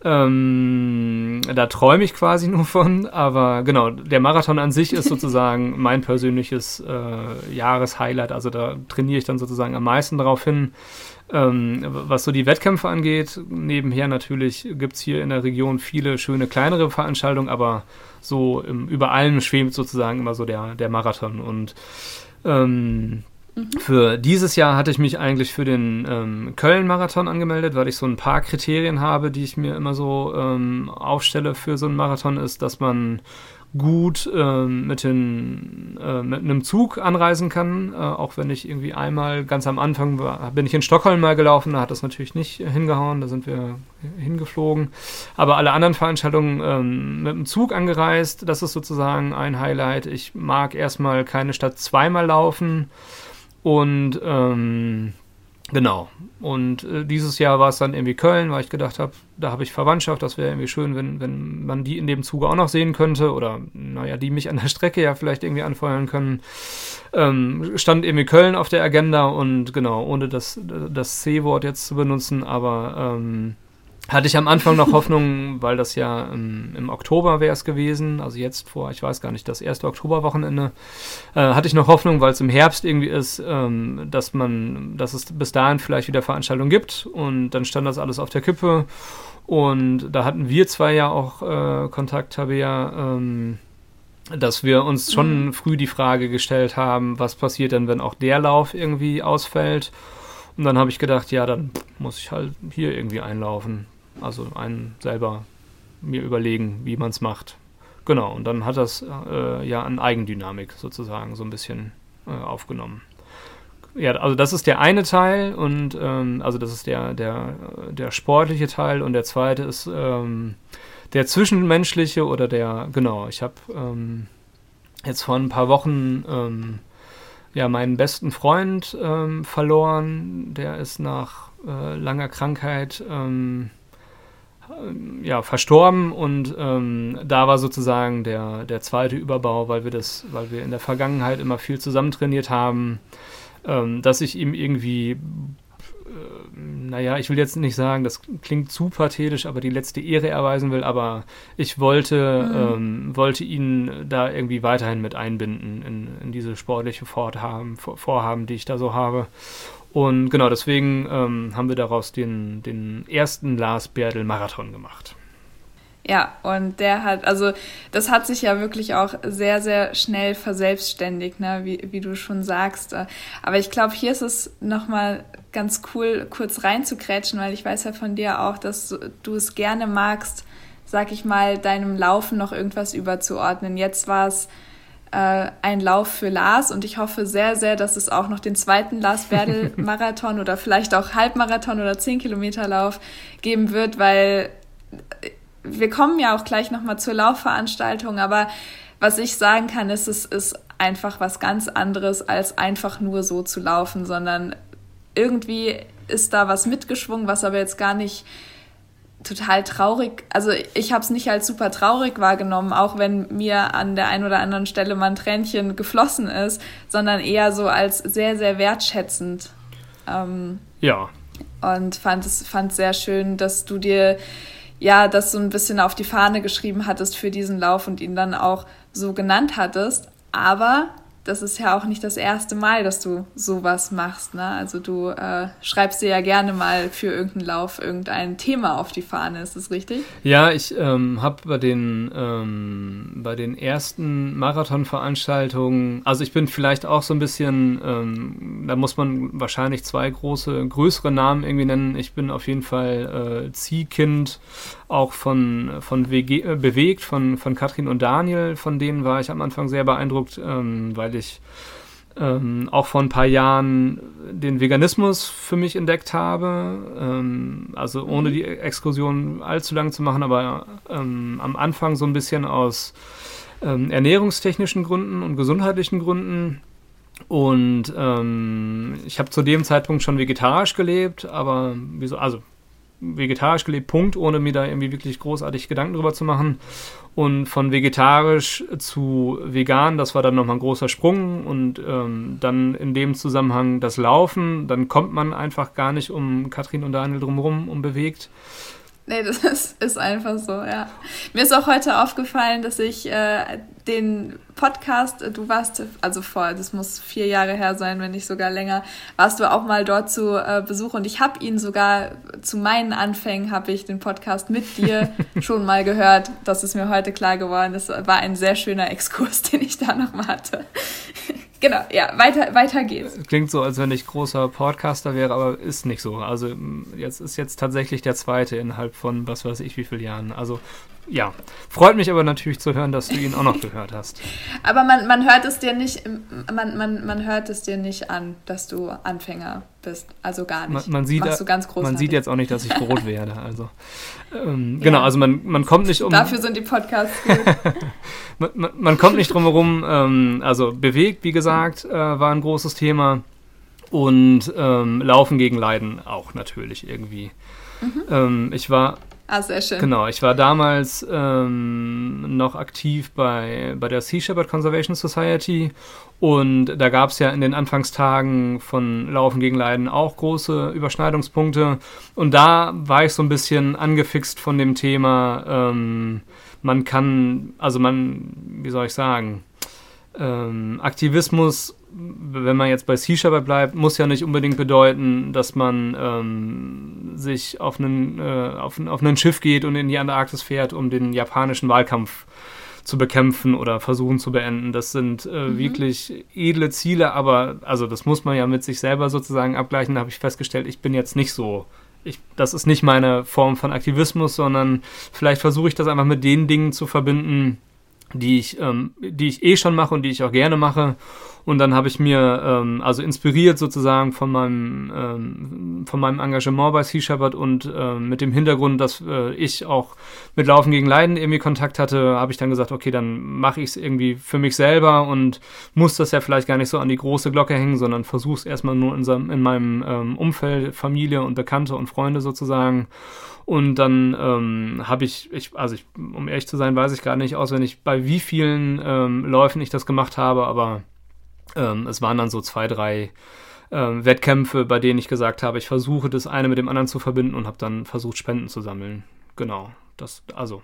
Ähm, da träume ich quasi nur von, aber genau, der Marathon an sich ist sozusagen mein persönliches äh, Jahreshighlight. Also da trainiere ich dann sozusagen am meisten darauf hin. Ähm, was so die Wettkämpfe angeht, nebenher natürlich gibt es hier in der Region viele schöne kleinere Veranstaltungen, aber so im, über allem schwebt sozusagen immer so der, der Marathon. Und ähm, mhm. für dieses Jahr hatte ich mich eigentlich für den ähm, Köln-Marathon angemeldet, weil ich so ein paar Kriterien habe, die ich mir immer so ähm, aufstelle für so einen Marathon, ist, dass man gut äh, mit, den, äh, mit einem Zug anreisen kann. Äh, auch wenn ich irgendwie einmal ganz am Anfang war, bin ich in Stockholm mal gelaufen, da hat das natürlich nicht hingehauen, da sind wir hingeflogen. Aber alle anderen Veranstaltungen ähm, mit dem Zug angereist, das ist sozusagen ein Highlight. Ich mag erstmal keine Stadt zweimal laufen und ähm, Genau. Und äh, dieses Jahr war es dann irgendwie Köln, weil ich gedacht habe, da habe ich Verwandtschaft, das wäre irgendwie schön, wenn, wenn man die in dem Zuge auch noch sehen könnte oder, naja, die mich an der Strecke ja vielleicht irgendwie anfeuern können. Ähm, stand irgendwie Köln auf der Agenda und genau, ohne das, das C-Wort jetzt zu benutzen, aber ähm, hatte ich am Anfang noch Hoffnung, weil das ja ähm, im Oktober wäre es gewesen, also jetzt vor, ich weiß gar nicht, das erste Oktoberwochenende, äh, hatte ich noch Hoffnung, weil es im Herbst irgendwie ist, ähm, dass man, dass es bis dahin vielleicht wieder Veranstaltungen gibt und dann stand das alles auf der Kippe und da hatten wir zwei ja auch äh, Kontakt, Tabea, ähm, dass wir uns schon mhm. früh die Frage gestellt haben, was passiert denn, wenn auch der Lauf irgendwie ausfällt. Und dann habe ich gedacht, ja, dann muss ich halt hier irgendwie einlaufen. Also einen selber mir überlegen, wie man es macht. Genau, und dann hat das äh, ja an Eigendynamik sozusagen so ein bisschen äh, aufgenommen. Ja, also das ist der eine Teil und ähm, also das ist der, der, der sportliche Teil und der zweite ist ähm, der zwischenmenschliche oder der, genau, ich habe ähm, jetzt vor ein paar Wochen ähm, ja meinen besten Freund ähm, verloren. Der ist nach äh, langer Krankheit ähm, ja, verstorben und ähm, da war sozusagen der, der zweite Überbau, weil wir das, weil wir in der Vergangenheit immer viel zusammen trainiert haben, ähm, dass ich ihm irgendwie, äh, naja, ich will jetzt nicht sagen, das klingt zu pathetisch, aber die letzte Ehre erweisen will, aber ich wollte, mhm. ähm, wollte ihn da irgendwie weiterhin mit einbinden in, in diese sportliche Vorhaben, Vorhaben, die ich da so habe. Und genau deswegen ähm, haben wir daraus den, den ersten Lars Berdel Marathon gemacht. Ja, und der hat, also das hat sich ja wirklich auch sehr, sehr schnell verselbstständigt, ne? wie, wie du schon sagst. Aber ich glaube, hier ist es nochmal ganz cool, kurz reinzukrätschen, weil ich weiß ja von dir auch, dass du es gerne magst, sag ich mal, deinem Laufen noch irgendwas überzuordnen. Jetzt war es äh, ein Lauf für Lars und ich hoffe sehr, sehr, dass es auch noch den zweiten Lars Berdel Marathon oder vielleicht auch Halbmarathon oder 10 Kilometer Lauf geben wird, weil wir kommen ja auch gleich nochmal zur Laufveranstaltung, aber was ich sagen kann, ist, es ist einfach was ganz anderes, als einfach nur so zu laufen, sondern irgendwie ist da was mitgeschwungen, was aber jetzt gar nicht total traurig, also ich habe es nicht als super traurig wahrgenommen, auch wenn mir an der einen oder anderen Stelle mal ein Tränchen geflossen ist, sondern eher so als sehr, sehr wertschätzend. Ähm, ja. Und fand es fand sehr schön, dass du dir ja das so ein bisschen auf die Fahne geschrieben hattest für diesen Lauf und ihn dann auch so genannt hattest. Aber das ist ja auch nicht das erste Mal, dass du sowas machst. Ne? Also du äh, schreibst dir ja gerne mal für irgendeinen Lauf irgendein Thema auf die Fahne, ist das richtig? Ja, ich ähm, habe bei den ähm, bei den ersten Marathonveranstaltungen, also ich bin vielleicht auch so ein bisschen, ähm, da muss man wahrscheinlich zwei große, größere Namen irgendwie nennen. Ich bin auf jeden Fall äh, Ziehkind auch von, von WG, äh, bewegt, von, von Katrin und Daniel. Von denen war ich am Anfang sehr beeindruckt, ähm, weil ich ähm, auch vor ein paar Jahren den Veganismus für mich entdeckt habe. Ähm, also ohne die Exkursion allzu lang zu machen, aber ähm, am Anfang so ein bisschen aus ähm, ernährungstechnischen Gründen und gesundheitlichen Gründen. Und ähm, ich habe zu dem Zeitpunkt schon vegetarisch gelebt, aber wieso, also vegetarisch gelebt, Punkt, ohne mir da irgendwie wirklich großartig Gedanken drüber zu machen. Und von vegetarisch zu vegan, das war dann nochmal ein großer Sprung. Und ähm, dann in dem Zusammenhang das Laufen, dann kommt man einfach gar nicht um Katrin und Daniel drumherum unbewegt. Nee, das ist, ist einfach so, ja. Mir ist auch heute aufgefallen, dass ich äh, den Podcast, du warst, also vor, das muss vier Jahre her sein, wenn nicht sogar länger, warst du auch mal dort zu äh, Besuch und ich habe ihn sogar zu meinen Anfängen, habe ich den Podcast mit dir schon mal gehört. Das ist mir heute klar geworden. Das war ein sehr schöner Exkurs, den ich da noch mal hatte. Genau, ja, weiter, weiter geht's. Klingt so, als wenn ich großer Podcaster wäre, aber ist nicht so. Also jetzt ist jetzt tatsächlich der zweite innerhalb von was weiß ich wie vielen Jahren. Also ja, freut mich aber natürlich zu hören, dass du ihn auch noch gehört hast. Aber man, man hört es dir nicht, man, man, man hört es dir nicht an, dass du Anfänger bist. Also gar nicht. Man, man sieht, Machst du ganz man sieht jetzt auch nicht, dass ich rot werde. Also ähm, ja. genau, also man, man kommt nicht um. Dafür sind die Podcasts gut. man, man, man, kommt nicht drum herum. Ähm, also bewegt, wie gesagt, äh, war ein großes Thema. Und ähm, Laufen gegen Leiden auch natürlich irgendwie. Mhm. Ähm, ich war Ah, sehr schön. Genau, ich war damals ähm, noch aktiv bei, bei der Sea Shepherd Conservation Society und da gab es ja in den Anfangstagen von Laufen gegen Leiden auch große Überschneidungspunkte und da war ich so ein bisschen angefixt von dem Thema, ähm, man kann, also man, wie soll ich sagen, ähm, Aktivismus wenn man jetzt bei Shepherd bleibt, muss ja nicht unbedingt bedeuten, dass man ähm, sich auf, einen, äh, auf, auf ein Schiff geht und in die Antarktis fährt, um den japanischen Wahlkampf zu bekämpfen oder versuchen zu beenden. Das sind äh, mhm. wirklich edle Ziele, aber also das muss man ja mit sich selber sozusagen abgleichen. Da habe ich festgestellt, ich bin jetzt nicht so. Ich, das ist nicht meine Form von Aktivismus, sondern vielleicht versuche ich das einfach mit den Dingen zu verbinden, die ich, ähm, die ich eh schon mache und die ich auch gerne mache und dann habe ich mir, ähm, also inspiriert sozusagen von meinem, ähm, von meinem Engagement bei Sea Shepherd und ähm, mit dem Hintergrund, dass äh, ich auch mit Laufen gegen Leiden irgendwie Kontakt hatte, habe ich dann gesagt, okay, dann mache ich es irgendwie für mich selber und muss das ja vielleicht gar nicht so an die große Glocke hängen, sondern versuche es erstmal nur in, in meinem ähm, Umfeld, Familie und Bekannte und Freunde sozusagen. Und dann ähm, habe ich, ich, also ich, um ehrlich zu sein, weiß ich gar nicht auswendig, bei wie vielen ähm, Läufen ich das gemacht habe, aber ähm, es waren dann so zwei, drei ähm, Wettkämpfe, bei denen ich gesagt habe, ich versuche das eine mit dem anderen zu verbinden und habe dann versucht, Spenden zu sammeln. Genau. Das, also,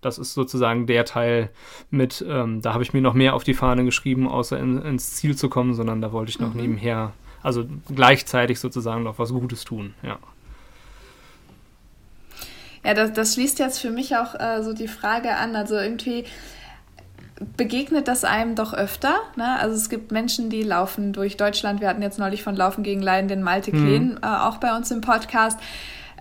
das ist sozusagen der Teil mit, ähm, da habe ich mir noch mehr auf die Fahne geschrieben, außer in, ins Ziel zu kommen, sondern da wollte ich noch mhm. nebenher, also gleichzeitig sozusagen noch was Gutes tun, ja. Ja, das, das schließt jetzt für mich auch äh, so die Frage an. Also irgendwie, begegnet das einem doch öfter. Ne? Also es gibt Menschen, die laufen durch Deutschland. Wir hatten jetzt neulich von Laufen gegen Leiden den Malte mhm. Kleen äh, auch bei uns im Podcast.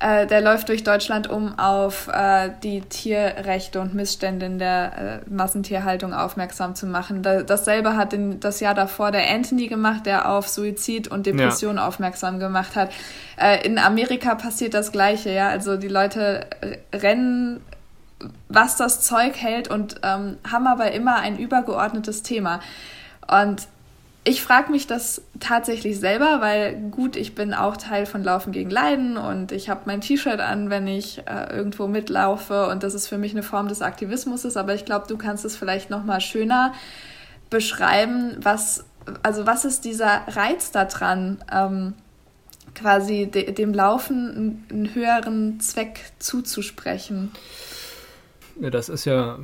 Äh, der läuft durch Deutschland, um auf äh, die Tierrechte und Missstände in der äh, Massentierhaltung aufmerksam zu machen. Da, dasselbe hat in, das Jahr davor der Anthony gemacht, der auf Suizid und Depression ja. aufmerksam gemacht hat. Äh, in Amerika passiert das Gleiche. Ja, also die Leute rennen was das Zeug hält und ähm, haben aber immer ein übergeordnetes Thema. Und ich frage mich das tatsächlich selber, weil gut, ich bin auch Teil von Laufen gegen Leiden und ich habe mein T-Shirt an, wenn ich äh, irgendwo mitlaufe und das ist für mich eine Form des Aktivismus, aber ich glaube, du kannst es vielleicht noch mal schöner beschreiben, was also was ist dieser Reiz daran, ähm, quasi de dem Laufen einen höheren Zweck zuzusprechen? Ja, das ist ja,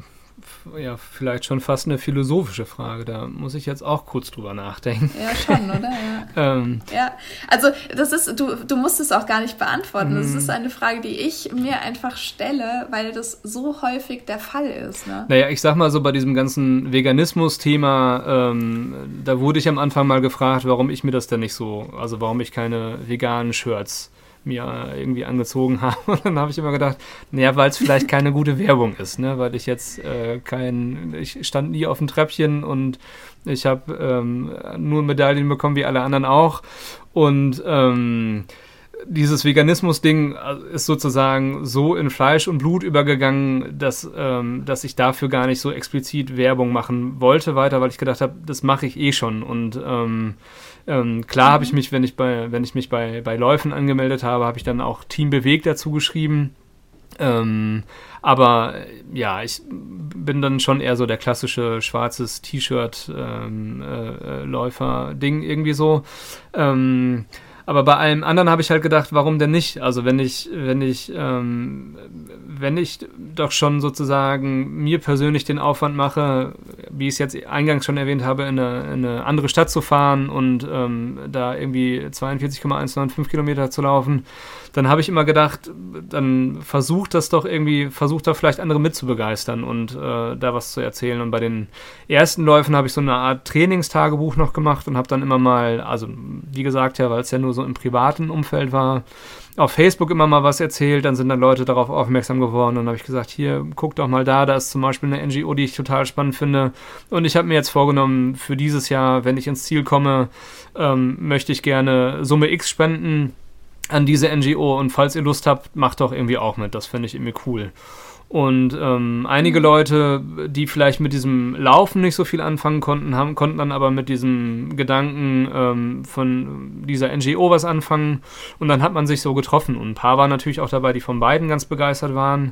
ja vielleicht schon fast eine philosophische Frage. Da muss ich jetzt auch kurz drüber nachdenken. Ja, schon, oder? Ja, ähm, ja. also das ist, du, du musst es auch gar nicht beantworten. Das ist mhm. eine Frage, die ich mir einfach stelle, weil das so häufig der Fall ist. Ne? Naja, ich sag mal so, bei diesem ganzen Veganismus-Thema, ähm, da wurde ich am Anfang mal gefragt, warum ich mir das denn nicht so, also warum ich keine veganen Shirts mir irgendwie angezogen habe. Und dann habe ich immer gedacht, naja, weil es vielleicht keine gute Werbung ist, ne? weil ich jetzt äh, kein, ich stand nie auf dem Treppchen und ich habe ähm, nur Medaillen bekommen wie alle anderen auch. Und ähm, dieses Veganismus-Ding äh, ist sozusagen so in Fleisch und Blut übergegangen, dass, ähm, dass ich dafür gar nicht so explizit Werbung machen wollte weiter, weil ich gedacht habe, das mache ich eh schon. Und ähm, ähm, klar habe ich mich, wenn ich bei, wenn ich mich bei, bei Läufen angemeldet habe, habe ich dann auch Team Beweg dazu geschrieben. Ähm, aber ja, ich bin dann schon eher so der klassische schwarzes T-Shirt-Läufer-Ding ähm, äh, irgendwie so. Ähm, Aber bei allem anderen habe ich halt gedacht, warum denn nicht? Also wenn ich, wenn ich, ähm, wenn ich doch schon sozusagen mir persönlich den Aufwand mache, wie ich es jetzt eingangs schon erwähnt habe, in eine, in eine andere Stadt zu fahren und ähm, da irgendwie 42,195 Kilometer zu laufen, dann habe ich immer gedacht, dann versucht das doch irgendwie, versucht da vielleicht andere mitzubegeistern und äh, da was zu erzählen. Und bei den ersten Läufen habe ich so eine Art Trainingstagebuch noch gemacht und habe dann immer mal, also wie gesagt, ja, weil es ja nur so im privaten Umfeld war, auf Facebook immer mal was erzählt, dann sind dann Leute darauf aufmerksam geworden und habe ich gesagt, hier, guck doch mal da, da ist zum Beispiel eine NGO, die ich total spannend finde. Und ich habe mir jetzt vorgenommen, für dieses Jahr, wenn ich ins Ziel komme, ähm, möchte ich gerne Summe X spenden an diese NGO und falls ihr Lust habt, macht doch irgendwie auch mit, das finde ich irgendwie cool. Und ähm, einige Leute, die vielleicht mit diesem Laufen nicht so viel anfangen konnten, haben, konnten dann aber mit diesem Gedanken ähm, von dieser NGO was anfangen. Und dann hat man sich so getroffen. Und ein paar waren natürlich auch dabei, die von beiden ganz begeistert waren.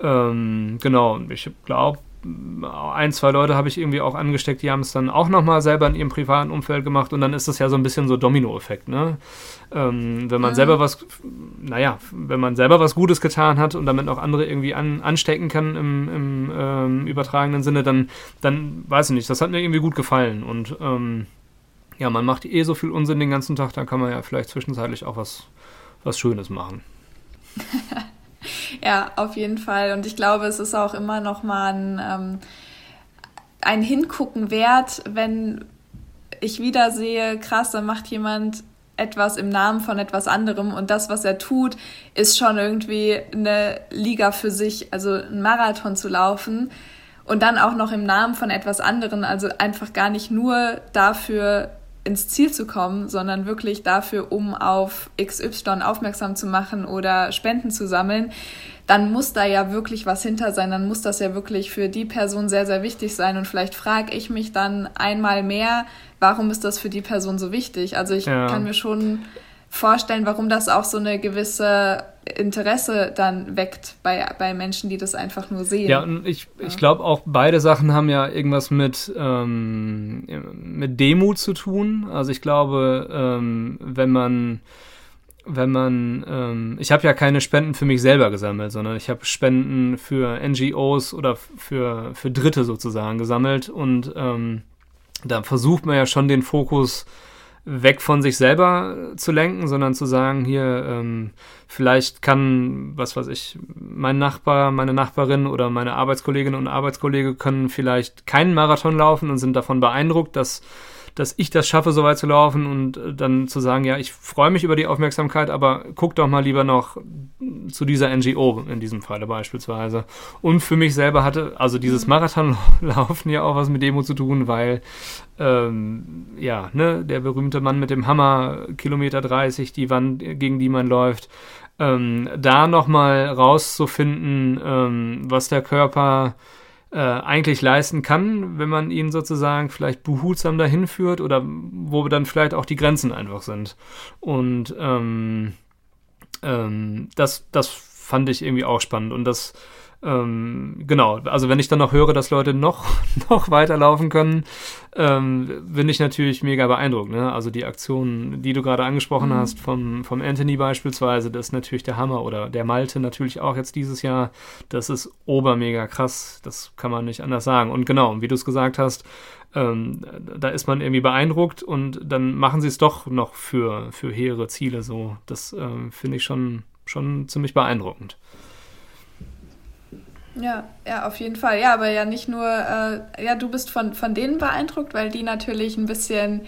Ähm, genau, ich glaube, ein, zwei Leute habe ich irgendwie auch angesteckt, die haben es dann auch nochmal selber in ihrem privaten Umfeld gemacht und dann ist das ja so ein bisschen so Domino-Effekt, ne? Ähm, wenn man mhm. selber was, naja, wenn man selber was Gutes getan hat und damit auch andere irgendwie an, anstecken kann im, im ähm, übertragenen Sinne, dann, dann weiß ich nicht, das hat mir irgendwie gut gefallen und ähm, ja, man macht eh so viel Unsinn den ganzen Tag, dann kann man ja vielleicht zwischenzeitlich auch was, was Schönes machen. ja, auf jeden Fall. Und ich glaube, es ist auch immer noch mal ein, ähm, ein Hingucken wert, wenn ich wieder sehe, krass, da macht jemand etwas im Namen von etwas anderem und das, was er tut, ist schon irgendwie eine Liga für sich, also ein Marathon zu laufen und dann auch noch im Namen von etwas anderem, also einfach gar nicht nur dafür ins Ziel zu kommen, sondern wirklich dafür, um auf XY aufmerksam zu machen oder Spenden zu sammeln, dann muss da ja wirklich was hinter sein, dann muss das ja wirklich für die Person sehr, sehr wichtig sein. Und vielleicht frage ich mich dann einmal mehr, warum ist das für die Person so wichtig? Also ich ja. kann mir schon vorstellen, warum das auch so eine gewisse Interesse dann weckt bei, bei Menschen, die das einfach nur sehen. Ja, und ich, ja. ich glaube auch, beide Sachen haben ja irgendwas mit, ähm, mit Demut zu tun. Also ich glaube, ähm, wenn man wenn man, ähm, ich habe ja keine Spenden für mich selber gesammelt, sondern ich habe Spenden für NGOs oder für, für Dritte sozusagen gesammelt und ähm, da versucht man ja schon den Fokus weg von sich selber zu lenken, sondern zu sagen, hier, ähm, vielleicht kann, was weiß ich, mein Nachbar, meine Nachbarin oder meine Arbeitskolleginnen und Arbeitskollege können vielleicht keinen Marathon laufen und sind davon beeindruckt, dass dass ich das schaffe, so weit zu laufen und äh, dann zu sagen, ja, ich freue mich über die Aufmerksamkeit, aber guck doch mal lieber noch zu dieser NGO in diesem Falle beispielsweise. Und für mich selber hatte also dieses mhm. Marathonlaufen ja auch was mit Demo zu tun, weil ähm, ja, ne, der berühmte Mann mit dem Hammer, Kilometer 30, die Wand, gegen die man läuft, ähm, da nochmal rauszufinden, ähm, was der Körper äh, eigentlich leisten kann, wenn man ihn sozusagen vielleicht behutsam dahin führt oder wo dann vielleicht auch die Grenzen einfach sind. Und ähm, ähm, das, das fand ich irgendwie auch spannend und das ähm, genau, also wenn ich dann noch höre, dass Leute noch, noch weiterlaufen können, ähm, bin ich natürlich mega beeindruckt. Ne? Also die Aktion, die du gerade angesprochen mhm. hast, vom, vom Anthony beispielsweise, das ist natürlich der Hammer. Oder der Malte natürlich auch jetzt dieses Jahr. Das ist obermega krass. Das kann man nicht anders sagen. Und genau, wie du es gesagt hast, ähm, da ist man irgendwie beeindruckt und dann machen sie es doch noch für, für hehre Ziele so. Das ähm, finde ich schon, schon ziemlich beeindruckend. Ja, ja, auf jeden Fall. Ja, aber ja nicht nur, äh, ja, du bist von, von denen beeindruckt, weil die natürlich ein bisschen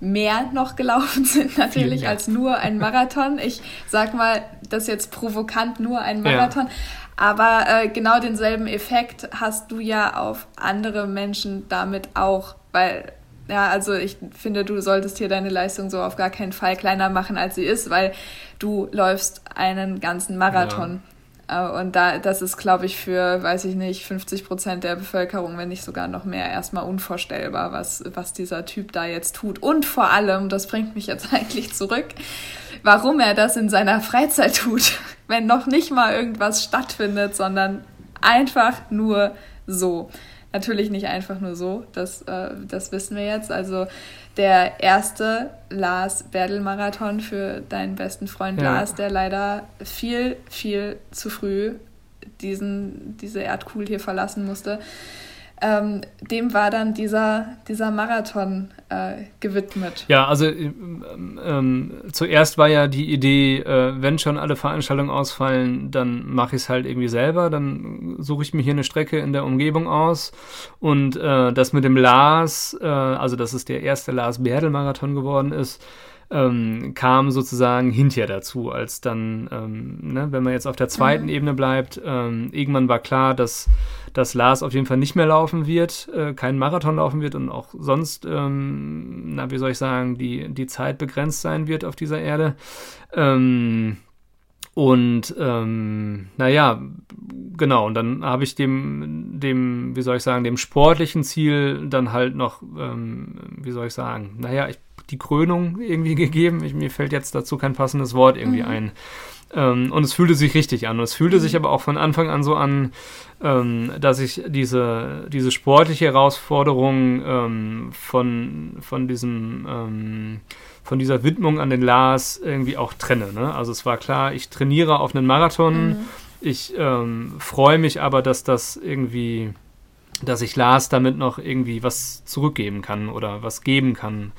mehr noch gelaufen sind, natürlich, als nur ein Marathon. Ich sag mal, das jetzt provokant nur ein Marathon. Ja. Aber äh, genau denselben Effekt hast du ja auf andere Menschen damit auch, weil ja, also ich finde, du solltest hier deine Leistung so auf gar keinen Fall kleiner machen, als sie ist, weil du läufst einen ganzen Marathon. Ja. Äh, und da, das ist, glaube ich, für, weiß ich nicht, 50 Prozent der Bevölkerung, wenn nicht sogar noch mehr, erstmal unvorstellbar, was, was dieser Typ da jetzt tut. Und vor allem, das bringt mich jetzt eigentlich zurück, warum er das in seiner Freizeit tut, wenn noch nicht mal irgendwas stattfindet, sondern einfach nur so. natürlich nicht einfach nur so, das, äh, das wissen wir jetzt. Also der erste Lars Berdel Marathon für deinen besten Freund ja. Lars, der leider viel, viel zu früh diesen, diese Erdkugel hier verlassen musste ähm, dem war dann dieser, dieser Marathon äh, gewidmet. Ja, also ähm, ähm, zuerst war ja die Idee, äh, wenn schon alle Veranstaltungen ausfallen, dann mache ich es halt irgendwie selber, dann suche ich mir hier eine Strecke in der Umgebung aus und äh, das mit dem Lars, äh, also dass es der erste Lars Berdel Marathon geworden ist, ähm, kam sozusagen hinterher dazu, als dann, ähm, ne, wenn man jetzt auf der zweiten mhm. Ebene bleibt, ähm, irgendwann war klar, dass, dass Lars auf jeden Fall nicht mehr laufen wird, äh, keinen Marathon laufen wird und auch sonst, ähm, na, wie soll ich sagen, die, die Zeit begrenzt sein wird auf dieser Erde. Ähm, und ähm, naja, genau, und dann habe ich dem, dem, wie soll ich sagen, dem sportlichen Ziel dann halt noch, ähm, wie soll ich sagen, naja, ich die Krönung irgendwie gegeben. Ich, mir fällt jetzt dazu kein passendes Wort irgendwie mhm. ein. Ähm, und es fühlte sich richtig an. Und es fühlte mhm. sich aber auch von Anfang an so an, ähm, dass ich diese, diese sportliche Herausforderung ähm, von, von diesem ähm, von dieser Widmung an den Lars irgendwie auch trenne. Ne? Also es war klar, ich trainiere auf einen Marathon. Mhm. Ich ähm, freue mich aber, dass das irgendwie, dass ich Lars damit noch irgendwie was zurückgeben kann oder was geben kann.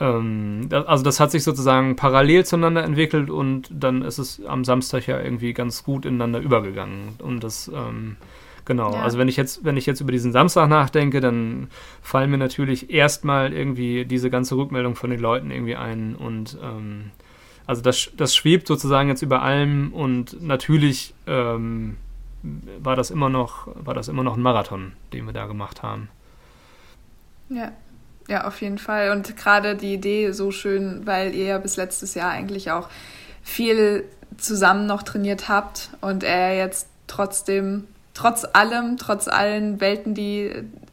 Ähm, also das hat sich sozusagen parallel zueinander entwickelt und dann ist es am Samstag ja irgendwie ganz gut ineinander übergegangen. Und das, ähm, genau, ja. also wenn ich jetzt, wenn ich jetzt über diesen Samstag nachdenke, dann fallen mir natürlich erstmal irgendwie diese ganze Rückmeldung von den Leuten irgendwie ein und ähm, also das, das schwebt sozusagen jetzt über allem und natürlich ähm, war das immer noch, war das immer noch ein Marathon, den wir da gemacht haben. Ja. Ja, auf jeden Fall. Und gerade die Idee so schön, weil ihr ja bis letztes Jahr eigentlich auch viel zusammen noch trainiert habt und er jetzt trotzdem, trotz allem, trotz allen Welten, die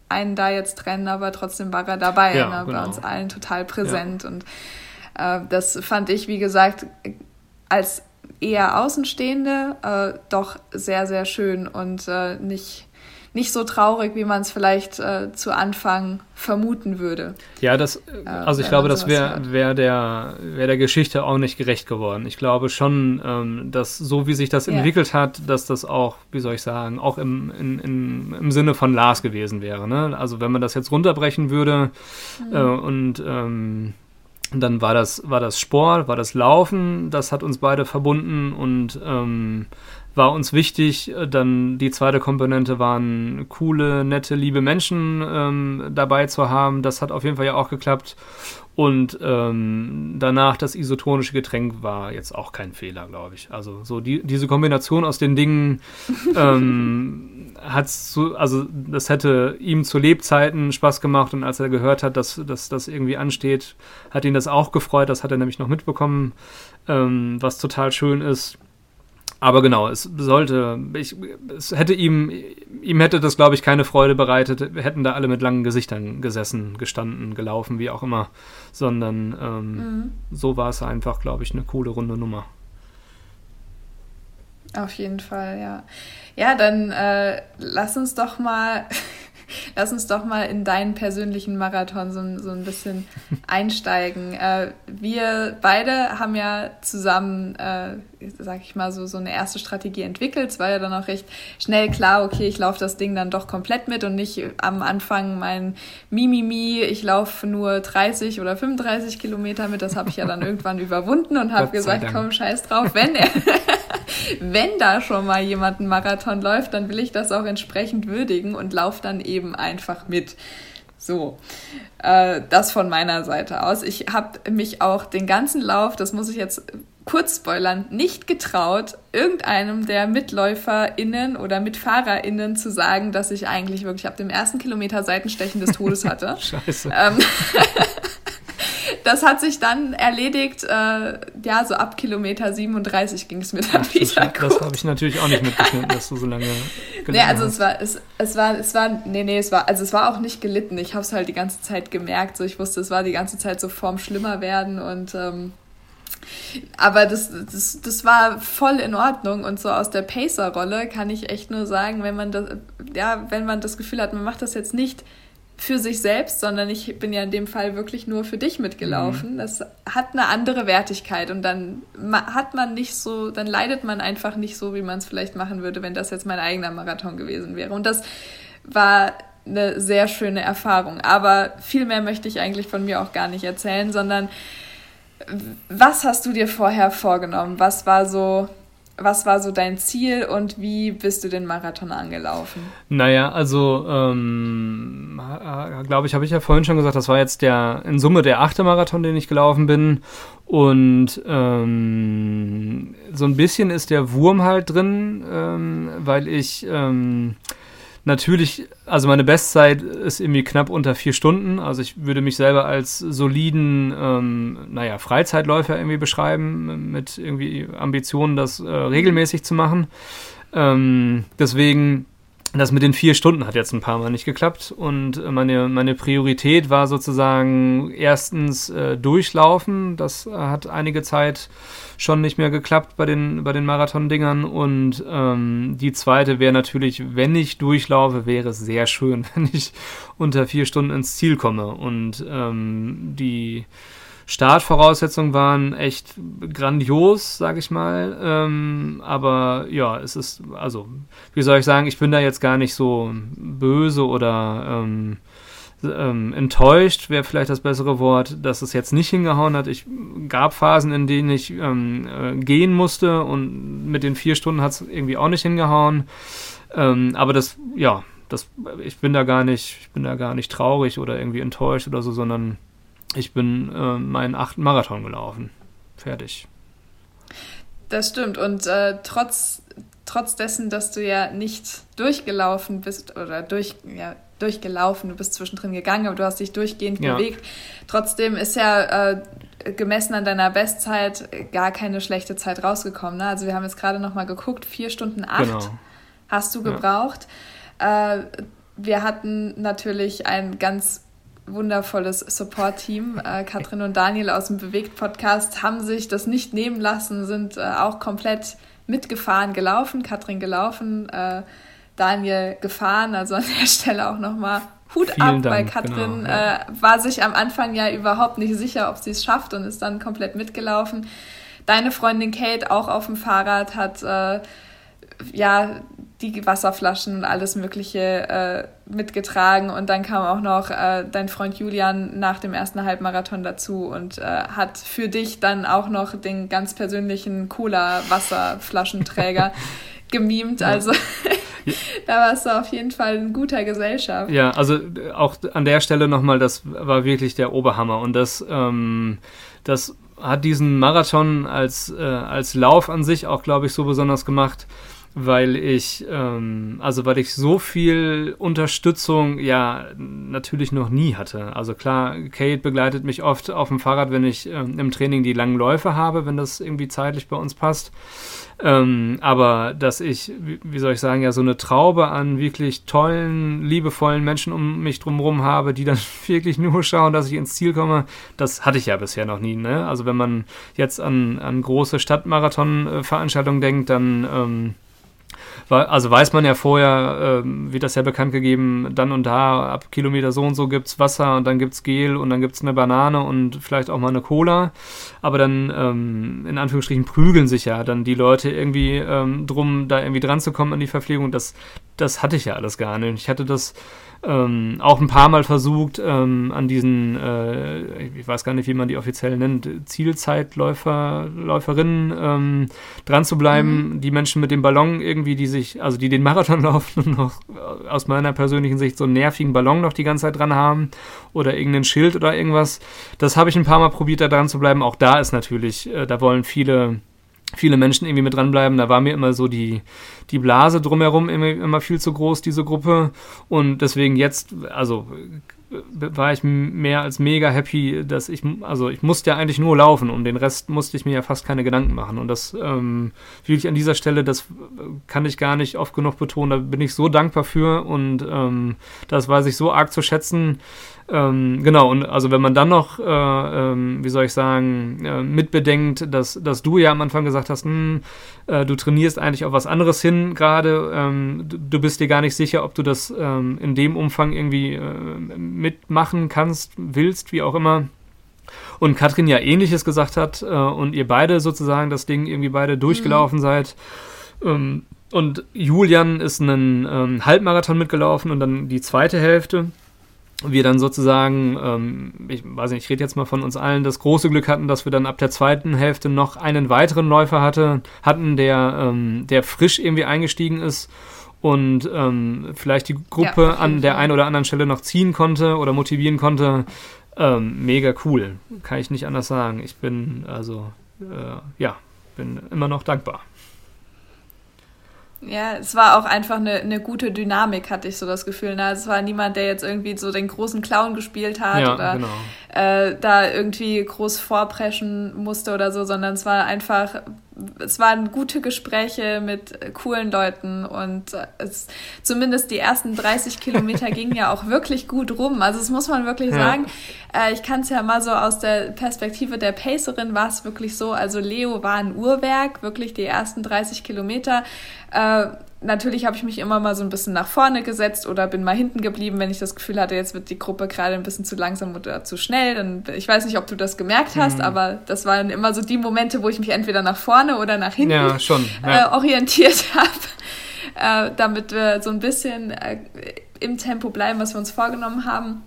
einen da jetzt trennen, aber trotzdem war er dabei, ja, ne, genau. bei uns allen total präsent. Ja. Und äh, das fand ich, wie gesagt, als eher Außenstehende äh, doch sehr, sehr schön und äh, nicht nicht so traurig, wie man es vielleicht äh, zu Anfang vermuten würde. Ja, das, äh, also ich glaube, das wäre wär der, wär der Geschichte auch nicht gerecht geworden. Ich glaube schon, ähm, dass so wie sich das ja. entwickelt hat, dass das auch, wie soll ich sagen, auch im, in, in, im Sinne von Lars gewesen wäre. Ne? Also wenn man das jetzt runterbrechen würde mhm. äh, und ähm, dann war das, war das Sport, war das Laufen, das hat uns beide verbunden und ähm, war uns wichtig. Äh, dann die zweite Komponente waren coole, nette, liebe Menschen ähm, dabei zu haben. Das hat auf jeden Fall ja auch geklappt. Und ähm, danach das isotonische Getränk war jetzt auch kein Fehler, glaube ich. Also so die, diese Kombination aus den Dingen ähm, hat zu, also das hätte ihm zu Lebzeiten Spaß gemacht und als er gehört hat, dass, dass das irgendwie ansteht, hat ihn das auch gefreut. Das hat er nämlich noch mitbekommen, ähm, was total schön ist. Aber genau, es sollte, ich, es hätte ihm, ihm hätte das, glaube ich, keine Freude bereitet, Wir hätten da alle mit langen Gesichtern gesessen, gestanden, gelaufen, wie auch immer, sondern ähm, mhm. so war es einfach, glaube ich, eine coole runde Nummer. Auf jeden Fall, ja. Ja, dann äh, lass uns doch mal lass uns doch mal in deinen persönlichen Marathon so, so ein bisschen einsteigen. Äh, wir beide haben ja zusammen, äh, sag ich mal, so, so eine erste Strategie entwickelt. Es war ja dann auch recht schnell klar, okay, ich laufe das Ding dann doch komplett mit und nicht am Anfang mein Mimimi, ich laufe nur 30 oder 35 Kilometer mit. Das habe ich ja dann irgendwann überwunden und habe gesagt, komm, scheiß drauf, wenn er wenn da schon mal jemand einen Marathon läuft, dann will ich das auch entsprechend würdigen und laufe dann eben einfach mit. So, äh, das von meiner Seite aus. Ich habe mich auch den ganzen Lauf, das muss ich jetzt kurz spoilern, nicht getraut, irgendeinem der MitläuferInnen oder MitfahrerInnen zu sagen, dass ich eigentlich wirklich ab dem ersten Kilometer Seitenstechen des Todes hatte. Scheiße. Ähm, das hat sich dann erledigt, äh, ja, so ab Kilometer 37 ging es mir dann Ach, wieder das, gut. Das habe ich natürlich auch nicht mitgeschnitten, dass du so lange Nee, also es war, es, es war, es war, nee, nee, es war, also es war auch nicht gelitten. Ich habe es halt die ganze Zeit gemerkt, so ich wusste, es war die ganze Zeit so vorm Schlimmer werden und ähm, aber das, das, das war voll in Ordnung und so aus der Pacer-Rolle kann ich echt nur sagen, wenn man das, ja, wenn man das Gefühl hat, man macht das jetzt nicht für sich selbst, sondern ich bin ja in dem Fall wirklich nur für dich mitgelaufen. Mhm. Das hat eine andere Wertigkeit und dann hat man nicht so, dann leidet man einfach nicht so, wie man es vielleicht machen würde, wenn das jetzt mein eigener Marathon gewesen wäre. Und das war eine sehr schöne Erfahrung. Aber viel mehr möchte ich eigentlich von mir auch gar nicht erzählen, sondern was hast du dir vorher vorgenommen? Was war so was war so dein Ziel und wie bist du den Marathon angelaufen? Naja, also ähm, glaube ich, habe ich ja vorhin schon gesagt, das war jetzt der in Summe der achte Marathon, den ich gelaufen bin. Und ähm, so ein bisschen ist der Wurm halt drin, ähm, weil ich ähm, natürlich, also meine Bestzeit ist irgendwie knapp unter vier Stunden. Also ich würde mich selber als soliden, ähm, naja, Freizeitläufer irgendwie beschreiben, mit irgendwie Ambitionen, das äh, regelmäßig zu machen. Ähm, deswegen das mit den vier Stunden hat jetzt ein paar Mal nicht geklappt. Und meine, meine Priorität war sozusagen erstens äh, durchlaufen. Das hat einige Zeit schon nicht mehr geklappt bei den, bei den Marathon-Dingern. Und ähm, die zweite wäre natürlich, wenn ich durchlaufe, wäre es sehr schön, wenn ich unter vier Stunden ins Ziel komme. Und ähm, die Startvoraussetzungen waren echt grandios, sag ich mal. Ähm, aber ja, es ist, also, wie soll ich sagen, ich bin da jetzt gar nicht so böse oder ähm, ähm, enttäuscht, wäre vielleicht das bessere Wort, dass es jetzt nicht hingehauen hat. Ich gab Phasen, in denen ich ähm, äh, gehen musste und mit den vier Stunden hat es irgendwie auch nicht hingehauen. Ähm, aber das, ja, das, ich bin da gar nicht, ich bin da gar nicht traurig oder irgendwie enttäuscht oder so, sondern ich bin äh, meinen achten Marathon gelaufen. Fertig. Das stimmt. Und äh, trotz, trotz dessen, dass du ja nicht durchgelaufen bist oder durch, ja, durchgelaufen, du bist zwischendrin gegangen, aber du hast dich durchgehend ja. bewegt. Trotzdem ist ja äh, gemessen an deiner Bestzeit gar keine schlechte Zeit rausgekommen. Ne? Also wir haben jetzt gerade noch mal geguckt, vier Stunden acht genau. hast du gebraucht. Ja. Äh, wir hatten natürlich ein ganz wundervolles Support-Team. Äh, Katrin und Daniel aus dem Bewegt-Podcast haben sich das nicht nehmen lassen, sind äh, auch komplett mitgefahren, gelaufen. Katrin gelaufen, äh, Daniel gefahren. Also an der Stelle auch nochmal Hut Vielen ab, Dank, weil Katrin genau, ja. Äh, war sich am Anfang ja überhaupt nicht sicher, ob sie es schafft und ist dann komplett mitgelaufen. Deine Freundin Kate auch auf dem Fahrrad hat äh, ja die Wasserflaschen und alles Mögliche äh, mitgetragen. Und dann kam auch noch äh, dein Freund Julian nach dem ersten Halbmarathon dazu und äh, hat für dich dann auch noch den ganz persönlichen Cola-Wasserflaschenträger gemimt. Also da warst du auf jeden Fall in guter Gesellschaft. Ja, also äh, auch an der Stelle nochmal, das war wirklich der Oberhammer. Und das, ähm, das hat diesen Marathon als, äh, als Lauf an sich auch, glaube ich, so besonders gemacht weil ich, ähm, also weil ich so viel Unterstützung ja natürlich noch nie hatte. Also klar, Kate begleitet mich oft auf dem Fahrrad, wenn ich ähm, im Training die langen Läufe habe, wenn das irgendwie zeitlich bei uns passt. Ähm, aber dass ich, wie, wie, soll ich sagen, ja so eine Traube an wirklich tollen, liebevollen Menschen um mich drumherum habe, die dann wirklich nur schauen, dass ich ins Ziel komme, das hatte ich ja bisher noch nie. Ne? Also wenn man jetzt an, an große Stadtmarathon-Veranstaltungen denkt, dann ähm, also weiß man ja vorher, äh, wird das ja bekannt gegeben, dann und da, ab Kilometer so und so gibt es Wasser und dann gibt es Gel und dann gibt es eine Banane und vielleicht auch mal eine Cola. Aber dann, ähm, in Anführungsstrichen, prügeln sich ja dann die Leute irgendwie ähm, drum, da irgendwie dran zu kommen an die Verpflegung. Das, das hatte ich ja alles gar nicht. Ich hatte das ähm, auch ein paar Mal versucht, ähm, an diesen, äh, ich weiß gar nicht, wie man die offiziell nennt, Zielzeitläufer, Läuferinnen ähm, dran zu bleiben. Mhm. Die Menschen mit dem Ballon irgendwie, die sich, also die den Marathon laufen und noch aus meiner persönlichen Sicht so einen nervigen Ballon noch die ganze Zeit dran haben oder irgendein Schild oder irgendwas. Das habe ich ein paar Mal probiert, da dran zu bleiben. Auch da ist natürlich, äh, da wollen viele viele Menschen irgendwie mit dranbleiben. Da war mir immer so die, die Blase drumherum immer, immer viel zu groß, diese Gruppe. Und deswegen jetzt, also war ich mehr als mega happy, dass ich, also ich musste ja eigentlich nur laufen, um den Rest musste ich mir ja fast keine Gedanken machen. Und das ähm, wirklich an dieser Stelle, das kann ich gar nicht oft genug betonen, da bin ich so dankbar für und ähm, das weiß ich so arg zu schätzen. Ähm, genau, und also wenn man dann noch, äh, ähm, wie soll ich sagen, äh, mitbedenkt, dass, dass du ja am Anfang gesagt hast, mh, hm, äh, du trainierst eigentlich auf was anderes hin gerade, ähm, du, du, bist dir gar nicht sicher, ob du das ähm, in dem Umfang irgendwie äh, mitmachen kannst, willst, wie auch immer. Und Katrin ja ähnliches gesagt hat äh, und ihr beide sozusagen das Ding irgendwie beide durchgelaufen mhm. seid. Ähm, und Julian ist einen ähm, Halbmarathon mitgelaufen und dann die zweite Hälfte wir dann sozusagen, ähm, ich weiß nicht, ich rede jetzt mal von uns allen, das große Glück hatten, dass wir dann ab der zweiten Hälfte noch einen weiteren Läufer hatte, hatten, der, ähm, der frisch irgendwie eingestiegen ist und ähm, vielleicht die Gruppe ja, an der einen oder anderen Stelle noch ziehen konnte oder motivieren konnte. Ähm, mega cool, kann ich nicht anders sagen. Ich bin also, äh, ja, bin immer noch dankbar. Ja, es war auch einfach eine, eine gute Dynamik, hatte ich so das Gefühl. Ne? Also es war niemand, der jetzt irgendwie so den großen Clown gespielt hat ja, oder genau. äh, da irgendwie groß vorpreschen musste oder so, sondern es war einfach es waren gute Gespräche mit coolen Leuten und es, zumindest die ersten 30 Kilometer gingen ja auch wirklich gut rum. Also das muss man wirklich ja. sagen. Äh, ich kann es ja mal so aus der Perspektive der Pacerin war es wirklich so. Also Leo war ein Uhrwerk, wirklich die ersten 30 Kilometer. Äh, natürlich habe ich mich immer mal so ein bisschen nach vorne gesetzt oder bin mal hinten geblieben, wenn ich das Gefühl hatte, jetzt wird die Gruppe gerade ein bisschen zu langsam oder zu schnell. Dann, ich weiß nicht, ob du das gemerkt hast, mhm. aber das waren immer so die Momente, wo ich mich entweder nach vorne oder nach hinten ja, schon, ja. Äh, orientiert habe, äh, damit wir so ein bisschen äh, im Tempo bleiben, was wir uns vorgenommen haben.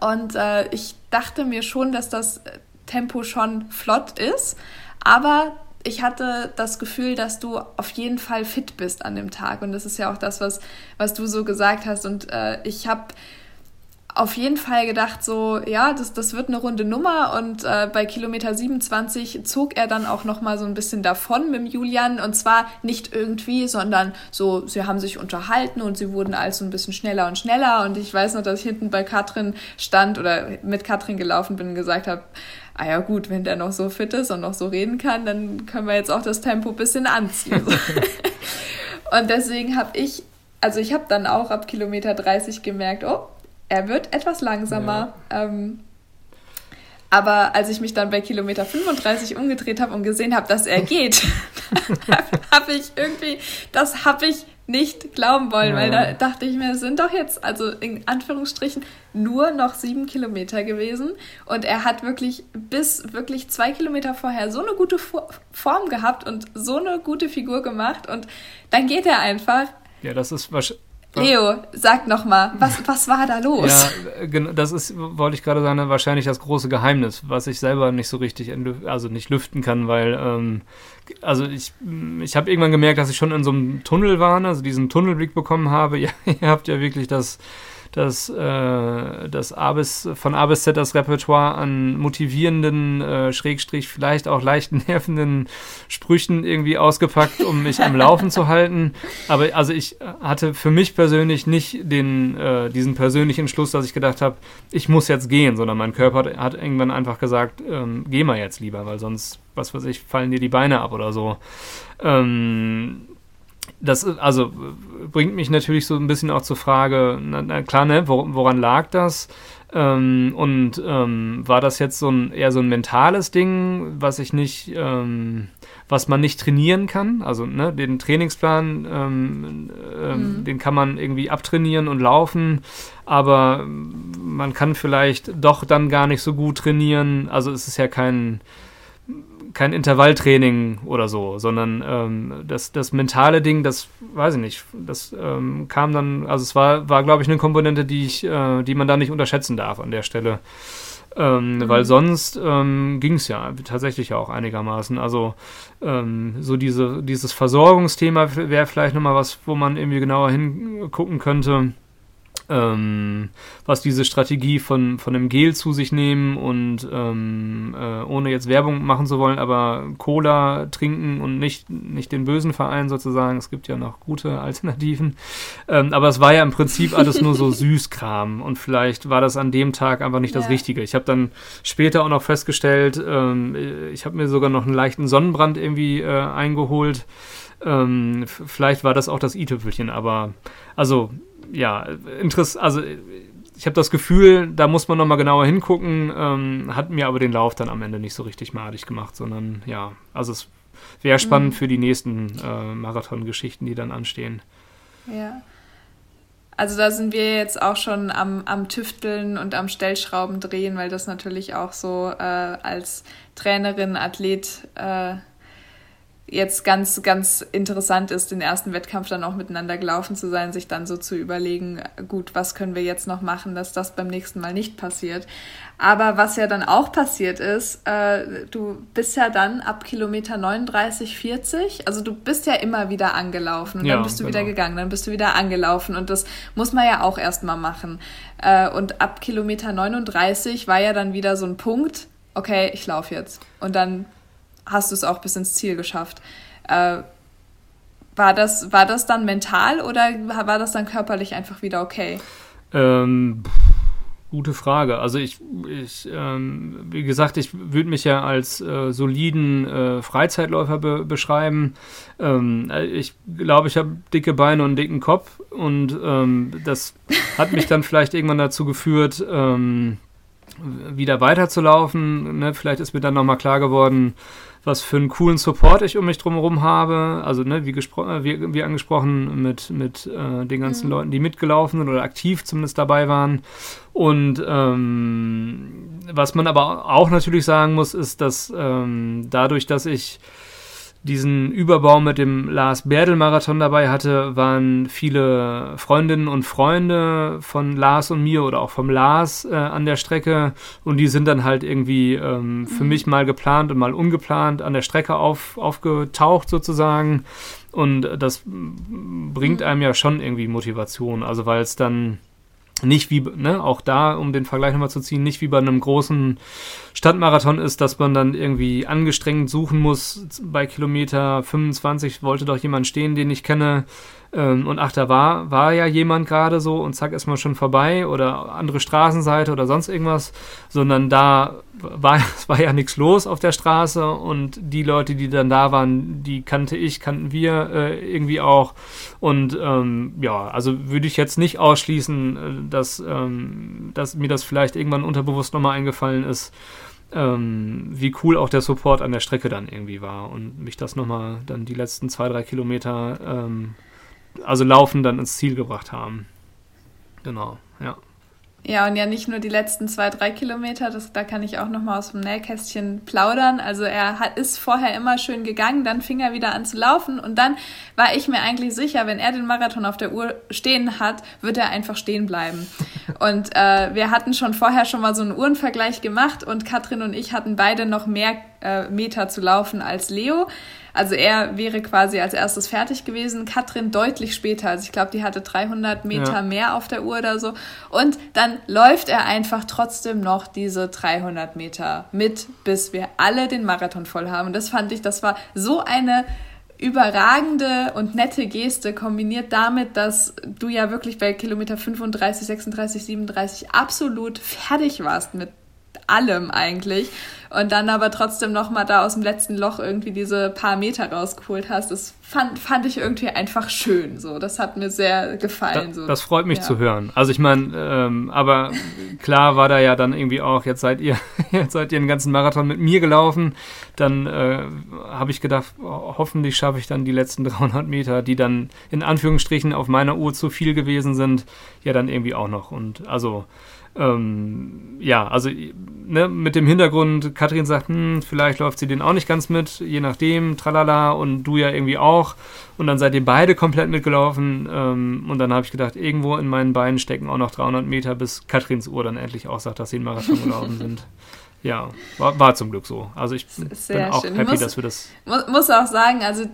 Und äh, ich dachte mir schon, dass das Tempo schon flott ist, aber ich hatte das Gefühl, dass du auf jeden Fall fit bist an dem Tag. Und das ist ja auch das, was, was du so gesagt hast. Und äh, ich habe auf jeden Fall gedacht, so, ja, das, das wird eine runde Nummer. Und äh, bei Kilometer 27 zog er dann auch noch mal so ein bisschen davon mit Julian. Und zwar nicht irgendwie, sondern so, sie haben sich unterhalten und sie wurden alles so ein bisschen schneller und schneller. Und ich weiß noch, dass ich hinten bei Katrin stand oder mit Katrin gelaufen bin und gesagt habe, ah ja gut, wenn der noch so fit ist und noch so reden kann, dann können wir jetzt auch das Tempo ein bisschen anziehen. und deswegen habe ich, also ich habe dann auch ab Kilometer 30 gemerkt, oh, er wird etwas langsamer. Ja. Ähm, aber als ich mich dann bei Kilometer 35 umgedreht habe und gesehen habe, dass er geht, habe ich irgendwie, das habe ich nicht glauben wollen, ja. weil da dachte ich mir, es sind doch jetzt, also in Anführungsstrichen, nur noch sieben Kilometer gewesen. Und er hat wirklich bis wirklich zwei Kilometer vorher so eine gute Form gehabt und so eine gute Figur gemacht. Und dann geht er einfach. Ja, das ist wahrscheinlich Leo, sag noch mal, was, was war da los? Ja, das ist, wollte ich gerade sagen, wahrscheinlich das große Geheimnis, was ich selber nicht so richtig, also nicht lüften kann, weil, ähm, also ich, ich habe irgendwann gemerkt, dass ich schon in so einem Tunnel war, also diesen Tunnelblick bekommen habe. Ja, ihr habt ja wirklich das das, äh, das A bis, von A bis Z das Repertoire an motivierenden, äh, Schrägstrich, vielleicht auch leicht nervenden Sprüchen irgendwie ausgepackt, um mich am Laufen zu halten. Aber also ich hatte für mich persönlich nicht den, äh, diesen persönlichen Schluss, dass ich gedacht habe, ich muss jetzt gehen, sondern mein Körper hat, hat irgendwann einfach gesagt, ähm, geh mal jetzt lieber, weil sonst, was weiß ich, fallen dir die Beine ab oder so. Ähm, das also bringt mich natürlich so ein bisschen auch zur Frage, na, na klar, ne, woran lag das? Ähm, und ähm, war das jetzt so ein eher so ein mentales Ding, was ich nicht, ähm, was man nicht trainieren kann? Also ne, den Trainingsplan, ähm, ähm, mhm. den kann man irgendwie abtrainieren und laufen, aber man kann vielleicht doch dann gar nicht so gut trainieren. Also es ist ja kein kein Intervalltraining oder so, sondern ähm, das, das mentale Ding, das weiß ich nicht, das ähm, kam dann, also es war, war glaube ich, eine Komponente, die ich, äh, die man da nicht unterschätzen darf an der Stelle. Ähm, mhm. Weil sonst ähm, ging es ja tatsächlich auch einigermaßen. Also ähm, so diese, dieses Versorgungsthema wäre vielleicht nochmal was, wo man irgendwie genauer hingucken könnte. Ähm, was diese Strategie von, von einem Gel zu sich nehmen und ähm, äh, ohne jetzt Werbung machen zu wollen, aber Cola trinken und nicht, nicht den bösen Verein sozusagen. Es gibt ja noch gute Alternativen. Ähm, aber es war ja im Prinzip alles nur so Süßkram und vielleicht war das an dem Tag einfach nicht ja. das Richtige. Ich habe dann später auch noch festgestellt, ähm, ich habe mir sogar noch einen leichten Sonnenbrand irgendwie äh, eingeholt. Ähm, vielleicht war das auch das i-Tüpfelchen, aber also ja, interessant, also ich habe das Gefühl, da muss man nochmal genauer hingucken, ähm, hat mir aber den Lauf dann am Ende nicht so richtig madig gemacht, sondern ja, also es wäre spannend mhm. für die nächsten äh, Marathon-Geschichten, die dann anstehen. Ja. Also da sind wir jetzt auch schon am, am Tüfteln und am Stellschrauben drehen, weil das natürlich auch so äh, als Trainerin, Athlet äh, jetzt ganz, ganz interessant ist, den ersten Wettkampf dann auch miteinander gelaufen zu sein, sich dann so zu überlegen, gut, was können wir jetzt noch machen, dass das beim nächsten Mal nicht passiert. Aber was ja dann auch passiert ist, äh, du bist ja dann ab Kilometer 39, 40, also du bist ja immer wieder angelaufen und ja, dann bist du genau. wieder gegangen, dann bist du wieder angelaufen und das muss man ja auch erstmal machen. Äh, und ab Kilometer 39 war ja dann wieder so ein Punkt, okay, ich laufe jetzt. Und dann hast du es auch bis ins Ziel geschafft. Äh, war, das, war das dann mental oder war das dann körperlich einfach wieder okay? Ähm, gute Frage. Also ich, ich ähm, wie gesagt, ich würde mich ja als äh, soliden äh, Freizeitläufer be beschreiben. Ähm, ich glaube, ich habe dicke Beine und einen dicken Kopf und ähm, das hat mich dann vielleicht irgendwann dazu geführt, ähm, wieder weiterzulaufen. Ne? Vielleicht ist mir dann nochmal klar geworden, was für einen coolen Support ich um mich drumherum habe. Also, ne, wie, äh, wie, wie angesprochen, mit, mit äh, den ganzen mhm. Leuten, die mitgelaufen sind oder aktiv zumindest dabei waren. Und ähm, was man aber auch natürlich sagen muss, ist, dass ähm, dadurch, dass ich diesen Überbau mit dem Lars Berdel Marathon dabei hatte, waren viele Freundinnen und Freunde von Lars und mir oder auch vom Lars äh, an der Strecke und die sind dann halt irgendwie ähm, für mhm. mich mal geplant und mal ungeplant an der Strecke auf, aufgetaucht sozusagen und das bringt mhm. einem ja schon irgendwie Motivation, also weil es dann nicht wie, ne, auch da, um den Vergleich nochmal zu ziehen, nicht wie bei einem großen Stadtmarathon ist, dass man dann irgendwie angestrengt suchen muss. Bei Kilometer 25 wollte doch jemand stehen, den ich kenne. Ähm, und ach, da war, war ja jemand gerade so und zack, ist man schon vorbei oder andere Straßenseite oder sonst irgendwas, sondern da war, es war ja nichts los auf der Straße und die Leute, die dann da waren, die kannte ich, kannten wir äh, irgendwie auch. Und ähm, ja, also würde ich jetzt nicht ausschließen, äh, dass, ähm, dass mir das vielleicht irgendwann unterbewusst nochmal eingefallen ist, ähm, wie cool auch der Support an der Strecke dann irgendwie war und mich das nochmal dann die letzten zwei, drei Kilometer ähm, also laufen dann ins Ziel gebracht haben. Genau, ja. Ja, und ja nicht nur die letzten zwei, drei Kilometer, das, da kann ich auch nochmal aus dem Nähkästchen plaudern. Also er hat, ist vorher immer schön gegangen, dann fing er wieder an zu laufen und dann war ich mir eigentlich sicher, wenn er den Marathon auf der Uhr stehen hat, wird er einfach stehen bleiben. Und äh, wir hatten schon vorher schon mal so einen Uhrenvergleich gemacht und Katrin und ich hatten beide noch mehr äh, Meter zu laufen als Leo. Also er wäre quasi als erstes fertig gewesen, Katrin deutlich später. Also ich glaube, die hatte 300 Meter ja. mehr auf der Uhr oder so. Und dann läuft er einfach trotzdem noch diese 300 Meter mit, bis wir alle den Marathon voll haben. Und das fand ich, das war so eine überragende und nette Geste kombiniert damit, dass du ja wirklich bei Kilometer 35, 36, 37 absolut fertig warst mit allem eigentlich und dann aber trotzdem nochmal da aus dem letzten Loch irgendwie diese paar Meter rausgeholt hast, das fand, fand ich irgendwie einfach schön. So, das hat mir sehr gefallen. Da, so. Das freut mich ja. zu hören. Also ich meine, ähm, aber klar war da ja dann irgendwie auch, jetzt seid ihr, jetzt seid ihr den ganzen Marathon mit mir gelaufen, dann äh, habe ich gedacht, hoffentlich schaffe ich dann die letzten 300 Meter, die dann in Anführungsstrichen auf meiner Uhr zu viel gewesen sind, ja dann irgendwie auch noch. Und also ähm, ja, also ne, mit dem Hintergrund, Katrin sagt, hm, vielleicht läuft sie den auch nicht ganz mit, je nachdem, tralala, und du ja irgendwie auch. Und dann seid ihr beide komplett mitgelaufen. Ähm, und dann habe ich gedacht, irgendwo in meinen Beinen stecken auch noch 300 Meter, bis Katrins Uhr dann endlich auch sagt, dass sie in Marathon gelaufen sind. Ja, war, war, zum Glück so. Also ich Sehr bin auch schön. happy, muss, dass wir das. Muss, muss auch sagen, also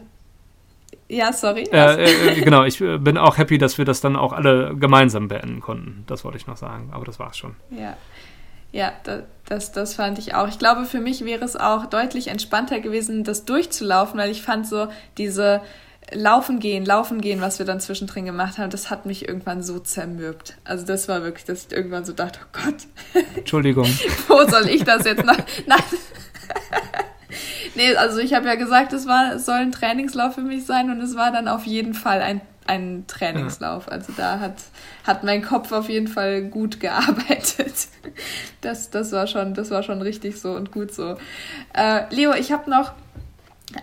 Ja, sorry. Äh, äh, genau, ich äh, bin auch happy, dass wir das dann auch alle gemeinsam beenden konnten. Das wollte ich noch sagen, aber das war's schon. Ja. Ja, das, das fand ich auch. Ich glaube, für mich wäre es auch deutlich entspannter gewesen, das durchzulaufen, weil ich fand so diese Laufen gehen, Laufen gehen, was wir dann zwischendrin gemacht haben, das hat mich irgendwann so zermürbt. Also das war wirklich, dass ich irgendwann so dachte, oh Gott. Entschuldigung. Wo soll ich das jetzt noch? Nein. Nee, also ich habe ja gesagt, es, war, es soll ein Trainingslauf für mich sein und es war dann auf jeden Fall ein, ein Trainingslauf. Ja. Also da hat, hat mein Kopf auf jeden Fall gut gearbeitet. Das, das, war, schon, das war schon richtig so und gut so. Äh, Leo, ich habe noch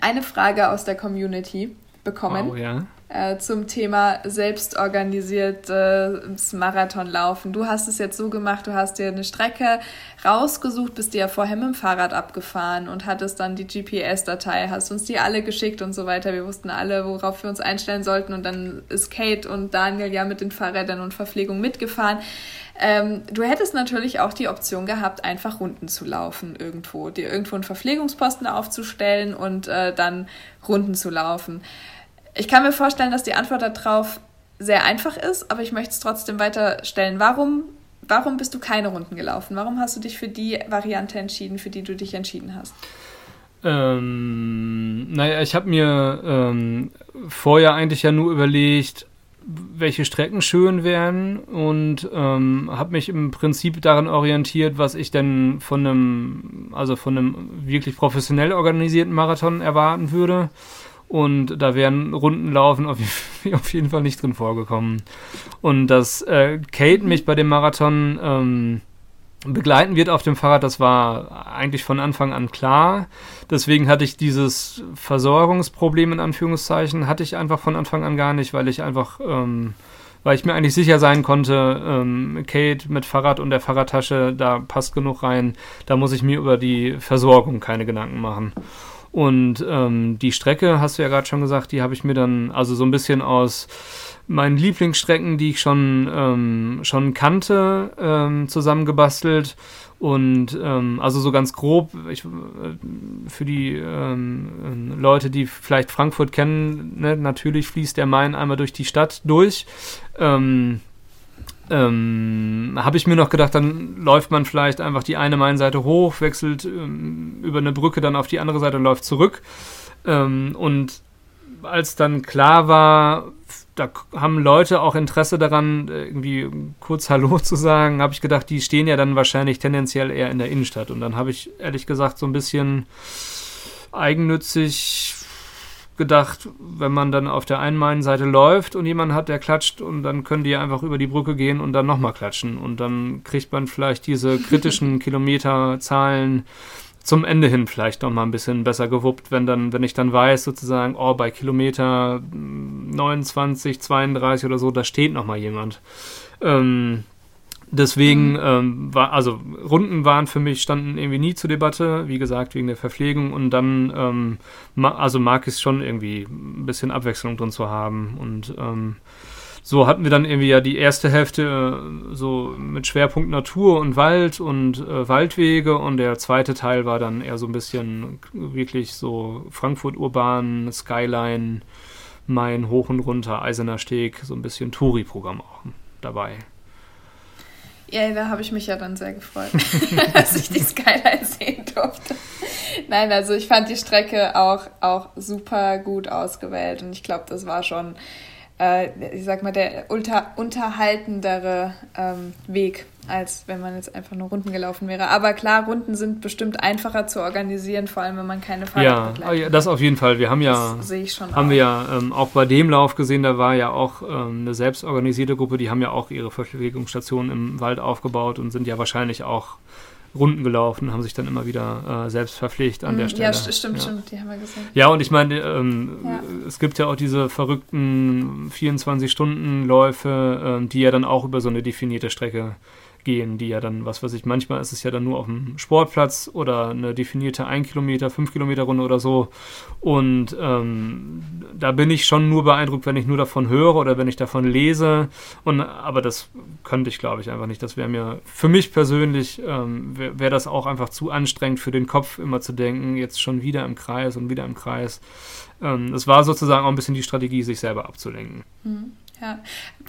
eine Frage aus der Community bekommen. Oh, ja äh, zum Thema selbstorganisiertes Marathonlaufen. Du hast es jetzt so gemacht, du hast dir eine Strecke rausgesucht, bist dir ja vorher mit dem Fahrrad abgefahren und hattest dann die GPS-Datei, hast uns die alle geschickt und so weiter. Wir wussten alle, worauf wir uns einstellen sollten und dann ist Kate und Daniel ja mit den Fahrrädern und Verpflegung mitgefahren. Ähm, du hättest natürlich auch die Option gehabt, einfach Runden zu laufen irgendwo, dir irgendwo einen Verpflegungsposten aufzustellen und äh, dann Runden zu laufen. Ich kann mir vorstellen, dass die Antwort darauf sehr einfach ist, aber ich möchte es trotzdem weiter stellen. Warum, warum bist du keine Runden gelaufen? Warum hast du dich für die Variante entschieden, für die du dich entschieden hast? Ähm, naja, ich habe mir ähm, vorher eigentlich ja nur überlegt, welche Strecken schön wären und ähm, habe mich im Prinzip daran orientiert, was ich denn von einem, also von einem wirklich professionell organisierten Marathon erwarten würde. Und da wären Rundenlaufen auf, auf jeden Fall nicht drin vorgekommen. Und dass äh, Kate mich bei dem Marathon ähm, begleiten wird auf dem Fahrrad, das war eigentlich von Anfang an klar. Deswegen hatte ich dieses Versorgungsproblem in Anführungszeichen, hatte ich einfach von Anfang an gar nicht, weil ich einfach, ähm, weil ich mir eigentlich sicher sein konnte, ähm, Kate mit Fahrrad und der Fahrradtasche, da passt genug rein, da muss ich mir über die Versorgung keine Gedanken machen. Und ähm, die Strecke, hast du ja gerade schon gesagt, die habe ich mir dann also so ein bisschen aus meinen Lieblingsstrecken, die ich schon, ähm, schon kannte, ähm, zusammengebastelt. Und ähm, also so ganz grob, ich, äh, für die ähm, Leute, die vielleicht Frankfurt kennen, ne, natürlich fließt der Main einmal durch die Stadt durch. Ähm, ähm, habe ich mir noch gedacht, dann läuft man vielleicht einfach die eine Mainseite hoch, wechselt ähm, über eine Brücke dann auf die andere Seite und läuft zurück. Ähm, und als dann klar war, da haben Leute auch Interesse daran, irgendwie kurz Hallo zu sagen, habe ich gedacht, die stehen ja dann wahrscheinlich tendenziell eher in der Innenstadt. Und dann habe ich ehrlich gesagt so ein bisschen eigennützig gedacht, wenn man dann auf der einen Mainseite läuft und jemand hat, der klatscht und dann können die einfach über die Brücke gehen und dann nochmal klatschen und dann kriegt man vielleicht diese kritischen Kilometerzahlen zum Ende hin vielleicht nochmal ein bisschen besser gewuppt, wenn dann, wenn ich dann weiß sozusagen, oh, bei Kilometer 29, 32 oder so, da steht nochmal jemand. Ähm, Deswegen mhm. ähm, war, also Runden waren für mich, standen irgendwie nie zur Debatte, wie gesagt, wegen der Verpflegung und dann, ähm, ma, also mag ich es schon irgendwie ein bisschen Abwechslung drin zu haben und ähm, so hatten wir dann irgendwie ja die erste Hälfte äh, so mit Schwerpunkt Natur und Wald und äh, Waldwege und der zweite Teil war dann eher so ein bisschen wirklich so Frankfurt urban, Skyline, Main hoch und runter, Eisener Steg, so ein bisschen Touri-Programm auch dabei. Ja, da habe ich mich ja dann sehr gefreut, dass ich die Skyline sehen durfte. Nein, also ich fand die Strecke auch, auch super gut ausgewählt und ich glaube, das war schon, äh, ich sag mal, der unter, unterhaltendere ähm, Weg als wenn man jetzt einfach nur Runden gelaufen wäre. Aber klar, Runden sind bestimmt einfacher zu organisieren, vor allem wenn man keine Fahrradbegleitung ja, ja, das auf jeden Fall. Wir haben ja, haben auch. wir ja ähm, auch bei dem Lauf gesehen, da war ja auch ähm, eine selbstorganisierte Gruppe, die haben ja auch ihre Verpflegungsstationen im Wald aufgebaut und sind ja wahrscheinlich auch Runden gelaufen, haben sich dann immer wieder äh, selbst verpflegt an mm, der Stelle. Ja, stimmt, ja. stimmt, die haben wir gesehen. Ja, und ich meine, ähm, ja. es gibt ja auch diese verrückten 24-Stunden-Läufe, ähm, die ja dann auch über so eine definierte Strecke gehen, die ja dann, was weiß ich, manchmal ist es ja dann nur auf dem Sportplatz oder eine definierte 1 Kilometer, 5 Kilometer Runde oder so. Und ähm, da bin ich schon nur beeindruckt, wenn ich nur davon höre oder wenn ich davon lese. Und, aber das könnte ich, glaube ich, einfach nicht. Das wäre mir, für mich persönlich, ähm, wäre wär das auch einfach zu anstrengend für den Kopf, immer zu denken, jetzt schon wieder im Kreis und wieder im Kreis. Ähm, es war sozusagen auch ein bisschen die Strategie, sich selber abzulenken. Mhm. Ja,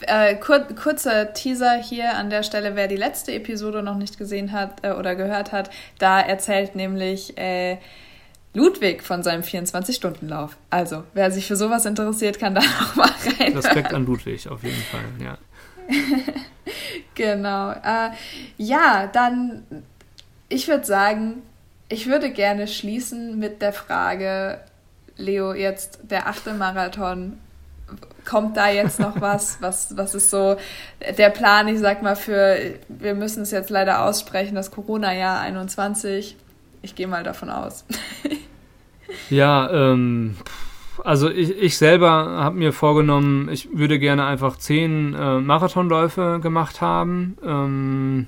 äh, kur kurzer Teaser hier an der Stelle, wer die letzte Episode noch nicht gesehen hat äh, oder gehört hat, da erzählt nämlich äh, Ludwig von seinem 24-Stunden-Lauf. Also, wer sich für sowas interessiert, kann da noch mal rein. Respekt an Ludwig, auf jeden Fall, ja. genau. Äh, ja, dann, ich würde sagen, ich würde gerne schließen mit der Frage, Leo, jetzt der achte Marathon kommt da jetzt noch was? Was, was ist so der Plan, ich sag mal, für, wir müssen es jetzt leider aussprechen, das Corona-Jahr 21. Ich gehe mal davon aus. ja, ähm, also ich, ich selber habe mir vorgenommen, ich würde gerne einfach zehn äh, Marathonläufe gemacht haben. Ähm,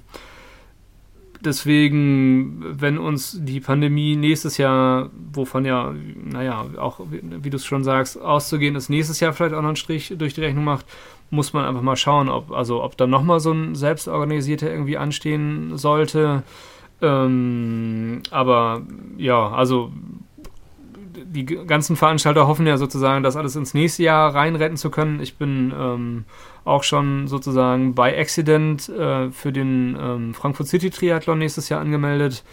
deswegen, wenn uns die Pandemie nächstes Jahr, wovon ja, naja, auch wie du es schon sagst, auszugehen ist, nächstes Jahr vielleicht auch noch einen Strich durch die Rechnung macht, muss man einfach mal schauen, ob, also ob da nochmal so ein selbstorganisierter irgendwie anstehen sollte. Ähm, aber ja, also die ganzen Veranstalter hoffen ja sozusagen, das alles ins nächste Jahr reinretten zu können. Ich bin ähm, auch schon sozusagen bei Accident äh, für den ähm, Frankfurt City Triathlon nächstes Jahr angemeldet.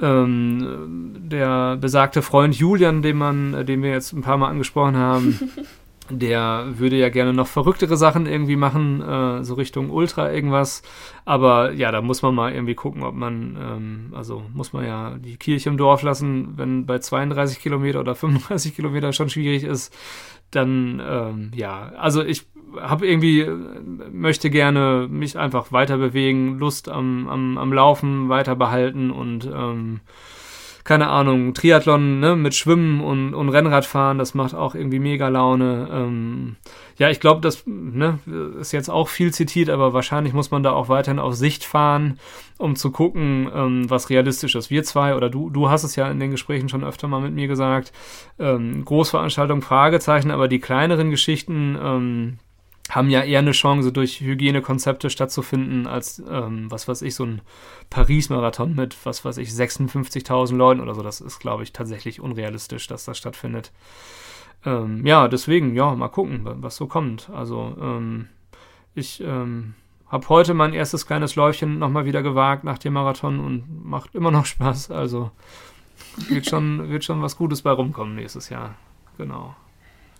Ähm, der besagte Freund Julian, den man, den wir jetzt ein paar Mal angesprochen haben, der würde ja gerne noch verrücktere Sachen irgendwie machen, äh, so Richtung Ultra irgendwas. Aber ja, da muss man mal irgendwie gucken, ob man, ähm, also muss man ja die Kirche im Dorf lassen, wenn bei 32 Kilometer oder 35 Kilometer schon schwierig ist, dann ähm, ja, also ich habe irgendwie, möchte gerne mich einfach weiter bewegen, Lust am, am, am Laufen weiter behalten und ähm, keine Ahnung, Triathlon ne, mit Schwimmen und, und Rennradfahren, das macht auch irgendwie mega Laune. Ähm, ja, ich glaube, das ne, ist jetzt auch viel zitiert, aber wahrscheinlich muss man da auch weiterhin auf Sicht fahren, um zu gucken, ähm, was realistisch ist. Wir zwei oder du, du hast es ja in den Gesprächen schon öfter mal mit mir gesagt, ähm, Großveranstaltung, Fragezeichen, aber die kleineren Geschichten, ähm, haben ja eher eine Chance, durch Hygienekonzepte stattzufinden, als, ähm, was weiß ich, so ein Paris-Marathon mit, was weiß ich, 56.000 Leuten oder so. Das ist, glaube ich, tatsächlich unrealistisch, dass das stattfindet. Ähm, ja, deswegen, ja, mal gucken, was so kommt. Also, ähm, ich ähm, habe heute mein erstes kleines Läufchen nochmal wieder gewagt nach dem Marathon und macht immer noch Spaß. Also, wird schon, wird schon was Gutes bei rumkommen nächstes Jahr. Genau.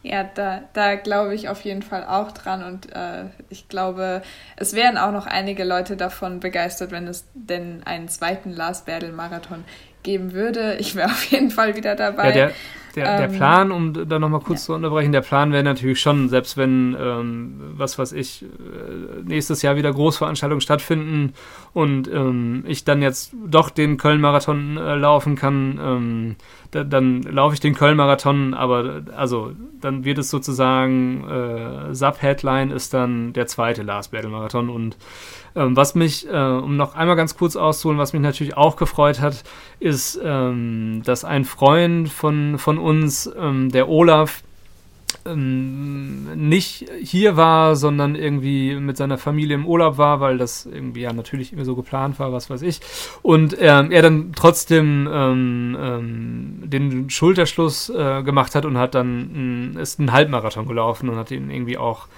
Ja, da, da glaube ich auf jeden Fall auch dran und äh, ich glaube, es wären auch noch einige Leute davon begeistert, wenn es denn einen zweiten Last Battle Marathon geben würde. Ich wäre auf jeden Fall wieder dabei. Ja, der, der, ähm, der Plan, um da nochmal kurz ja. zu unterbrechen, der Plan wäre natürlich schon, selbst wenn, ähm, was weiß ich, äh, nächstes Jahr wieder Großveranstaltungen stattfinden und ähm, ich dann jetzt doch den Köln-Marathon äh, laufen kann, ähm, da, dann laufe ich den Köln-Marathon, aber also dann wird es sozusagen, äh, Sub-Headline ist dann der zweite Last Battle-Marathon und ähm, was mich, äh, um noch einmal ganz kurz auszuholen, was mich natürlich auch gefreut hat, ist, ähm, dass ein Freund von, von uns, ähm, der Olaf, ähm, nicht hier war, sondern irgendwie mit seiner Familie im Urlaub war, weil das irgendwie ja natürlich immer so geplant war, was weiß ich. Und ähm, er dann trotzdem ähm, ähm den Schulterschluss äh, gemacht hat und hat dann ist einen Halbmarathon gelaufen und hat ihn irgendwie auch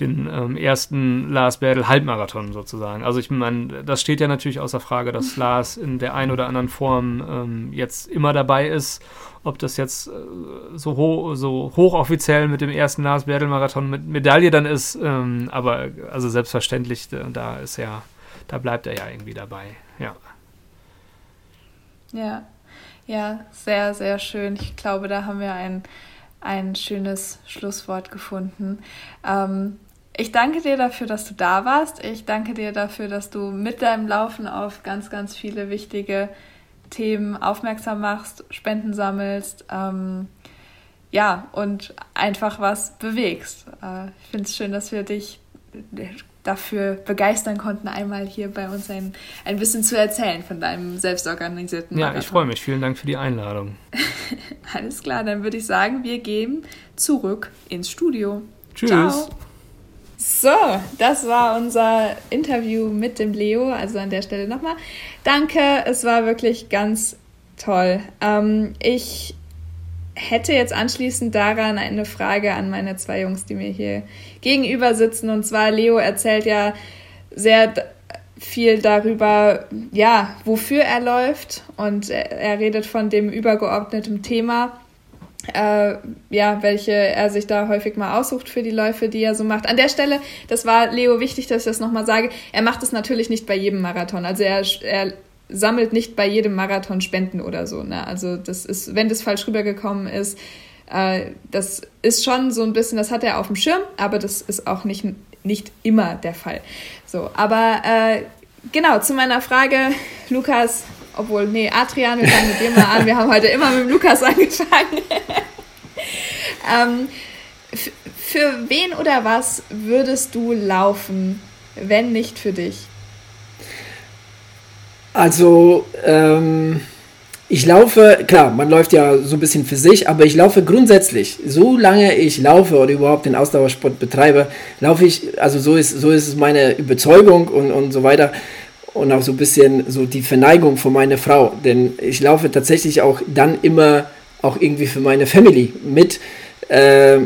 den ähm, ersten Lars Berdel Halbmarathon sozusagen. Also ich meine, das steht ja natürlich außer Frage, dass Lars in der einen oder anderen Form ähm, jetzt immer dabei ist. Ob das jetzt äh, so, ho so hochoffiziell mit dem ersten Lars Berdel Marathon mit Medaille dann ist, ähm, aber also selbstverständlich, da ist ja, da bleibt er ja irgendwie dabei, ja. Ja, ja, sehr, sehr schön. Ich glaube, da haben wir ein, ein schönes Schlusswort gefunden. Ähm, ich danke dir dafür, dass du da warst. Ich danke dir dafür, dass du mit deinem Laufen auf ganz, ganz viele wichtige Themen aufmerksam machst, Spenden sammelst, ähm, ja, und einfach was bewegst. Äh, ich finde es schön, dass wir dich dafür begeistern konnten, einmal hier bei uns ein, ein bisschen zu erzählen von deinem selbstorganisierten Marathon. Ja, ich freue mich. Vielen Dank für die Einladung. Alles klar, dann würde ich sagen, wir gehen zurück ins Studio. Tschüss. Ciao. So, das war unser Interview mit dem Leo. Also an der Stelle nochmal. Danke, es war wirklich ganz toll. Ähm, ich hätte jetzt anschließend daran eine Frage an meine zwei Jungs, die mir hier gegenüber sitzen. Und zwar, Leo erzählt ja sehr viel darüber, ja, wofür er läuft. Und er, er redet von dem übergeordneten Thema, äh, ja, welche er sich da häufig mal aussucht für die Läufe, die er so macht. An der Stelle, das war Leo wichtig, dass ich das nochmal sage, er macht es natürlich nicht bei jedem Marathon. Also er, er sammelt nicht bei jedem Marathon Spenden oder so. Ne? Also das ist, wenn das falsch rübergekommen ist, äh, das ist schon so ein bisschen, das hat er auf dem Schirm, aber das ist auch nicht, nicht immer der Fall. So, aber äh, genau, zu meiner Frage, Lukas, obwohl, nee, Adrian, wir fangen mit dir mal an, wir haben heute immer mit Lukas angefangen. ähm, für wen oder was würdest du laufen, wenn nicht für dich? Also, ähm, ich laufe, klar, man läuft ja so ein bisschen für sich, aber ich laufe grundsätzlich, solange ich laufe oder überhaupt den Ausdauersport betreibe, laufe ich, also so ist, so ist meine Überzeugung und, und so weiter und auch so ein bisschen so die Verneigung von meiner Frau, denn ich laufe tatsächlich auch dann immer auch irgendwie für meine Family mit, äh,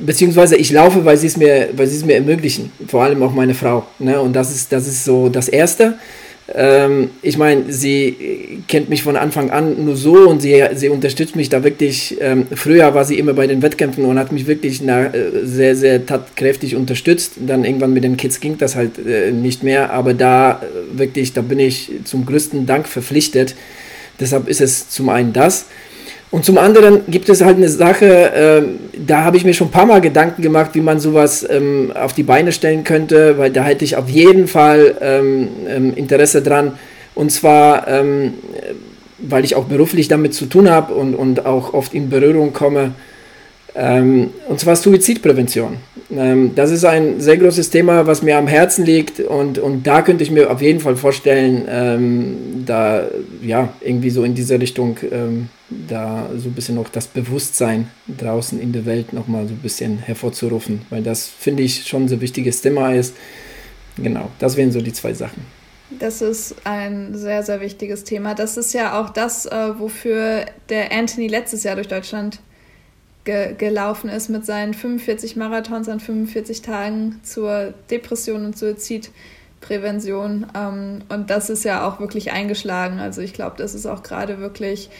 beziehungsweise ich laufe, weil sie es mir, weil sie es mir ermöglichen, vor allem auch meine Frau, ne? und das ist, das ist so das Erste. Ähm, ich meine, sie kennt mich von Anfang an nur so und sie, sie unterstützt mich da wirklich. Ähm, früher war sie immer bei den Wettkämpfen und hat mich wirklich na, äh, sehr, sehr tatkräftig unterstützt. Dann irgendwann mit den Kids ging das halt äh, nicht mehr, aber da äh, wirklich, da bin ich zum größten Dank verpflichtet. Deshalb ist es zum einen das. Und zum anderen gibt es halt eine Sache, äh, da habe ich mir schon ein paar Mal Gedanken gemacht, wie man sowas ähm, auf die Beine stellen könnte, weil da hätte ich auf jeden Fall ähm, ähm Interesse dran. Und zwar, ähm, weil ich auch beruflich damit zu tun habe und, und auch oft in Berührung komme. Ähm, und zwar Suizidprävention. Ähm, das ist ein sehr großes Thema, was mir am Herzen liegt und, und da könnte ich mir auf jeden Fall vorstellen, ähm, da ja irgendwie so in diese Richtung ähm, da so ein bisschen noch das Bewusstsein draußen in der Welt nochmal so ein bisschen hervorzurufen, weil das finde ich schon so ein wichtiges Thema ist. Genau, das wären so die zwei Sachen. Das ist ein sehr, sehr wichtiges Thema. Das ist ja auch das, äh, wofür der Anthony letztes Jahr durch Deutschland ge gelaufen ist mit seinen 45 Marathons an 45 Tagen zur Depression und Suizidprävention. Ähm, und das ist ja auch wirklich eingeschlagen. Also ich glaube, das ist auch gerade wirklich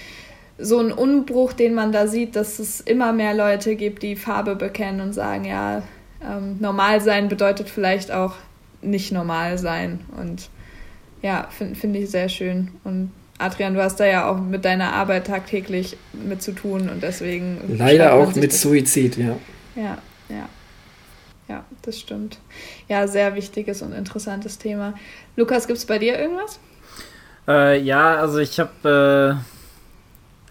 so ein Umbruch, den man da sieht, dass es immer mehr Leute gibt, die Farbe bekennen und sagen, ja, ähm, normal sein bedeutet vielleicht auch nicht normal sein. Und ja, finde find ich sehr schön. Und Adrian, du hast da ja auch mit deiner Arbeit tagtäglich mit zu tun und deswegen. Leider auch mit Suizid, ja. Ja, ja. Ja, das stimmt. Ja, sehr wichtiges und interessantes Thema. Lukas, gibt es bei dir irgendwas? Äh, ja, also ich habe.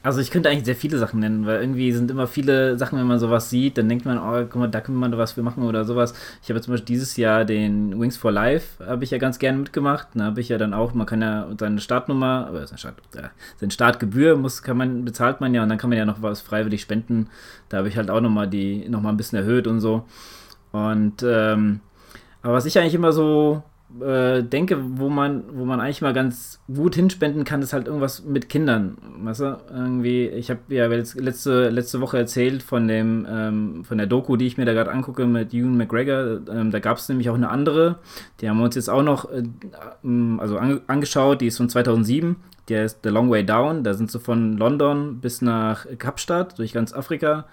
Also ich könnte eigentlich sehr viele Sachen nennen, weil irgendwie sind immer viele Sachen, wenn man sowas sieht, dann denkt man, oh, guck mal, da können wir was für machen oder sowas. Ich habe zum Beispiel dieses Jahr den Wings for Life, habe ich ja ganz gerne mitgemacht. Da habe ich ja dann auch, man kann ja seine Startnummer, aber seine, Start, äh, seine Startgebühr muss, kann man, bezahlt man ja und dann kann man ja noch was freiwillig spenden. Da habe ich halt auch nochmal die, nochmal ein bisschen erhöht und so. Und ähm, aber was ich eigentlich immer so äh, denke, wo man, wo man eigentlich mal ganz gut hinspenden kann, ist halt irgendwas mit Kindern. Weißt du? Irgendwie, ich habe ja letzte, letzte Woche erzählt von dem, ähm, von der Doku, die ich mir da gerade angucke mit Ewan McGregor. Ähm, da gab es nämlich auch eine andere. Die haben wir uns jetzt auch noch äh, also an, angeschaut. Die ist von 2007. Die heißt The Long Way Down. Da sind sie von London bis nach Kapstadt durch ganz Afrika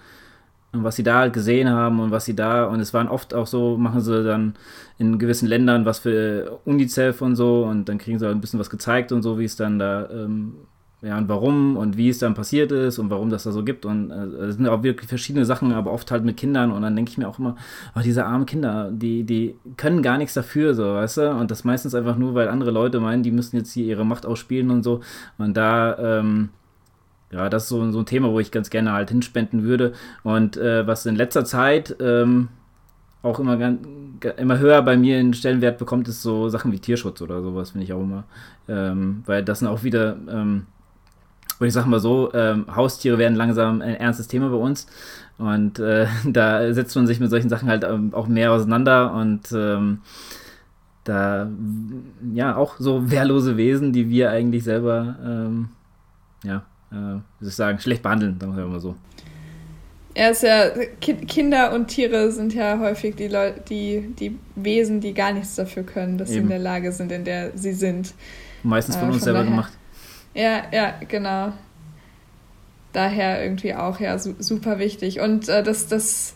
und was sie da halt gesehen haben und was sie da, und es waren oft auch so, machen sie dann in gewissen Ländern was für UNICEF und so und dann kriegen sie halt ein bisschen was gezeigt und so, wie es dann da, ähm, ja, und warum und wie es dann passiert ist und warum das da so gibt. Und äh, es sind auch wirklich verschiedene Sachen, aber oft halt mit Kindern. Und dann denke ich mir auch immer, oh, diese armen Kinder, die, die können gar nichts dafür, so, weißt du, und das meistens einfach nur, weil andere Leute meinen, die müssen jetzt hier ihre Macht ausspielen und so. Und da, ähm, ja, das ist so, so ein Thema, wo ich ganz gerne halt hinspenden würde. Und äh, was in letzter Zeit ähm, auch immer, immer höher bei mir einen Stellenwert bekommt, ist so Sachen wie Tierschutz oder sowas, finde ich auch immer. Ähm, weil das sind auch wieder, ähm, und ich sage mal so, ähm, Haustiere werden langsam ein ernstes Thema bei uns. Und äh, da setzt man sich mit solchen Sachen halt ähm, auch mehr auseinander und ähm, da, ja, auch so wehrlose Wesen, die wir eigentlich selber, ähm, ja, äh, wie soll ich sagen, schlecht behandeln, sagen wir mal so. Ja, ist ja, Kinder und Tiere sind ja häufig die, Leute, die, die Wesen, die gar nichts dafür können, dass Eben. sie in der Lage sind, in der sie sind. Meistens von äh, uns von selber daher. gemacht. Ja, ja, genau. Daher irgendwie auch ja super wichtig. Und äh, das, das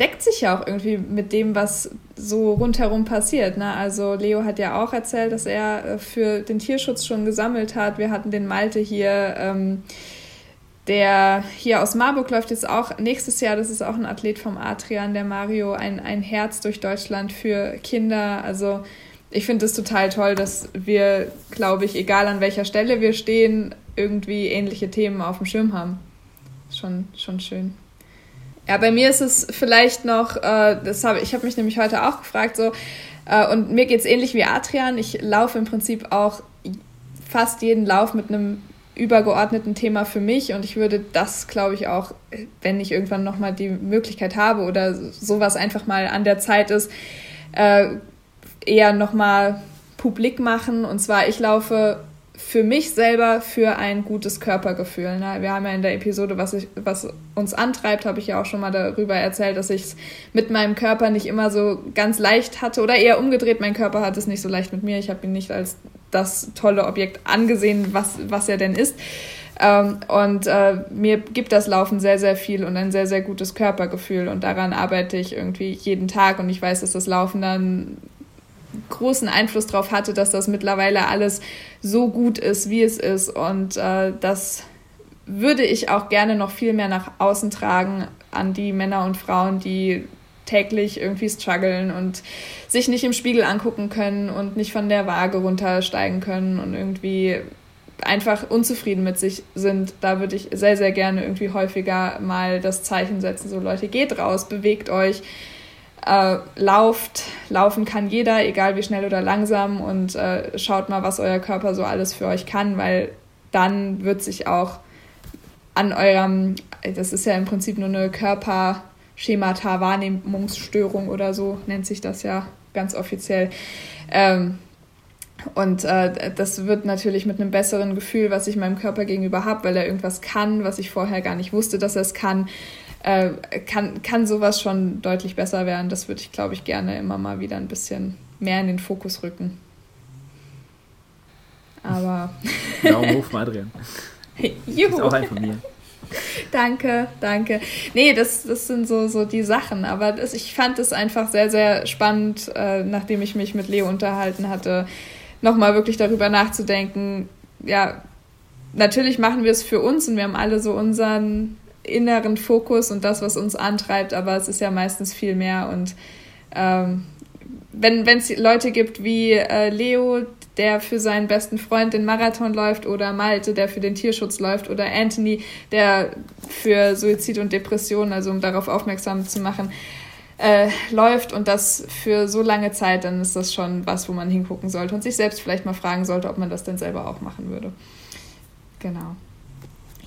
deckt sich ja auch irgendwie mit dem, was so rundherum passiert. Ne? Also Leo hat ja auch erzählt, dass er äh, für den Tierschutz schon gesammelt hat. Wir hatten den Malte hier. Ähm, der hier aus Marburg läuft jetzt auch nächstes Jahr, das ist auch ein Athlet vom Adrian, der Mario, ein, ein Herz durch Deutschland für Kinder. Also ich finde es total toll, dass wir, glaube ich, egal an welcher Stelle wir stehen, irgendwie ähnliche Themen auf dem Schirm haben. Schon, schon schön. Ja, bei mir ist es vielleicht noch, äh, das hab, ich habe mich nämlich heute auch gefragt, so, äh, und mir geht es ähnlich wie Adrian. Ich laufe im Prinzip auch fast jeden Lauf mit einem übergeordneten Thema für mich und ich würde das, glaube ich, auch, wenn ich irgendwann nochmal die Möglichkeit habe oder sowas einfach mal an der Zeit ist, äh, eher nochmal publik machen. Und zwar, ich laufe für mich selber für ein gutes Körpergefühl. Ne? Wir haben ja in der Episode, was, ich, was uns antreibt, habe ich ja auch schon mal darüber erzählt, dass ich es mit meinem Körper nicht immer so ganz leicht hatte oder eher umgedreht, mein Körper hat es nicht so leicht mit mir. Ich habe ihn nicht als das tolle Objekt angesehen, was, was er denn ist. Ähm, und äh, mir gibt das Laufen sehr, sehr viel und ein sehr, sehr gutes Körpergefühl. Und daran arbeite ich irgendwie jeden Tag. Und ich weiß, dass das Laufen dann großen Einfluss darauf hatte, dass das mittlerweile alles so gut ist, wie es ist. Und äh, das würde ich auch gerne noch viel mehr nach außen tragen an die Männer und Frauen, die täglich irgendwie strugglen und sich nicht im Spiegel angucken können und nicht von der Waage runtersteigen können und irgendwie einfach unzufrieden mit sich sind. Da würde ich sehr, sehr gerne irgendwie häufiger mal das Zeichen setzen, so Leute, geht raus, bewegt euch, äh, lauft. Laufen kann jeder, egal wie schnell oder langsam und äh, schaut mal, was euer Körper so alles für euch kann, weil dann wird sich auch an eurem, das ist ja im Prinzip nur eine Körper- Schemata, Wahrnehmungsstörung oder so nennt sich das ja ganz offiziell. Ähm, und äh, das wird natürlich mit einem besseren Gefühl, was ich meinem Körper gegenüber habe, weil er irgendwas kann, was ich vorher gar nicht wusste, dass er es kann, äh, kann, kann sowas schon deutlich besser werden. Das würde ich, glaube ich, gerne immer mal wieder ein bisschen mehr in den Fokus rücken. Aber. Daumen hoch, Adrian. Juhu. Ist auch ein von mir. danke, danke. Nee, das, das sind so, so die Sachen. Aber das, ich fand es einfach sehr, sehr spannend, äh, nachdem ich mich mit Leo unterhalten hatte, nochmal wirklich darüber nachzudenken. Ja, natürlich machen wir es für uns und wir haben alle so unseren inneren Fokus und das, was uns antreibt, aber es ist ja meistens viel mehr und ähm, wenn es Leute gibt wie äh, Leo, der für seinen besten Freund den Marathon läuft oder Malte, der für den Tierschutz läuft oder Anthony, der für Suizid und Depression, also um darauf aufmerksam zu machen, äh, läuft und das für so lange Zeit, dann ist das schon was, wo man hingucken sollte und sich selbst vielleicht mal fragen sollte, ob man das denn selber auch machen würde. Genau.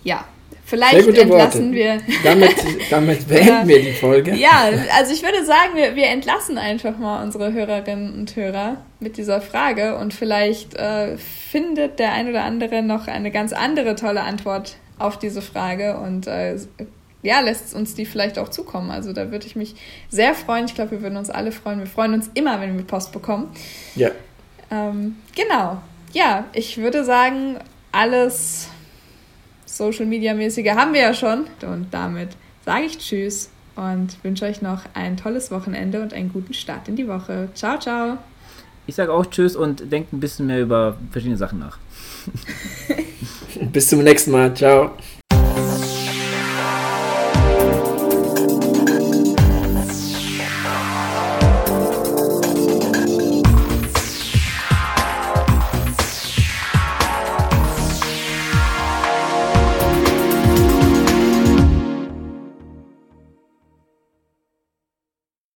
Ja, Vielleicht entlassen Worte. wir. Damit, damit beenden wir die Folge. Ja, also ich würde sagen, wir, wir entlassen einfach mal unsere Hörerinnen und Hörer mit dieser Frage und vielleicht äh, findet der ein oder andere noch eine ganz andere tolle Antwort auf diese Frage und äh, ja, lässt uns die vielleicht auch zukommen. Also da würde ich mich sehr freuen. Ich glaube, wir würden uns alle freuen. Wir freuen uns immer, wenn wir Post bekommen. Ja. Ähm, genau. Ja, ich würde sagen, alles Social Media mäßige haben wir ja schon. Und damit sage ich Tschüss und wünsche euch noch ein tolles Wochenende und einen guten Start in die Woche. Ciao, ciao. Ich sage auch Tschüss und denkt ein bisschen mehr über verschiedene Sachen nach. Bis zum nächsten Mal. Ciao.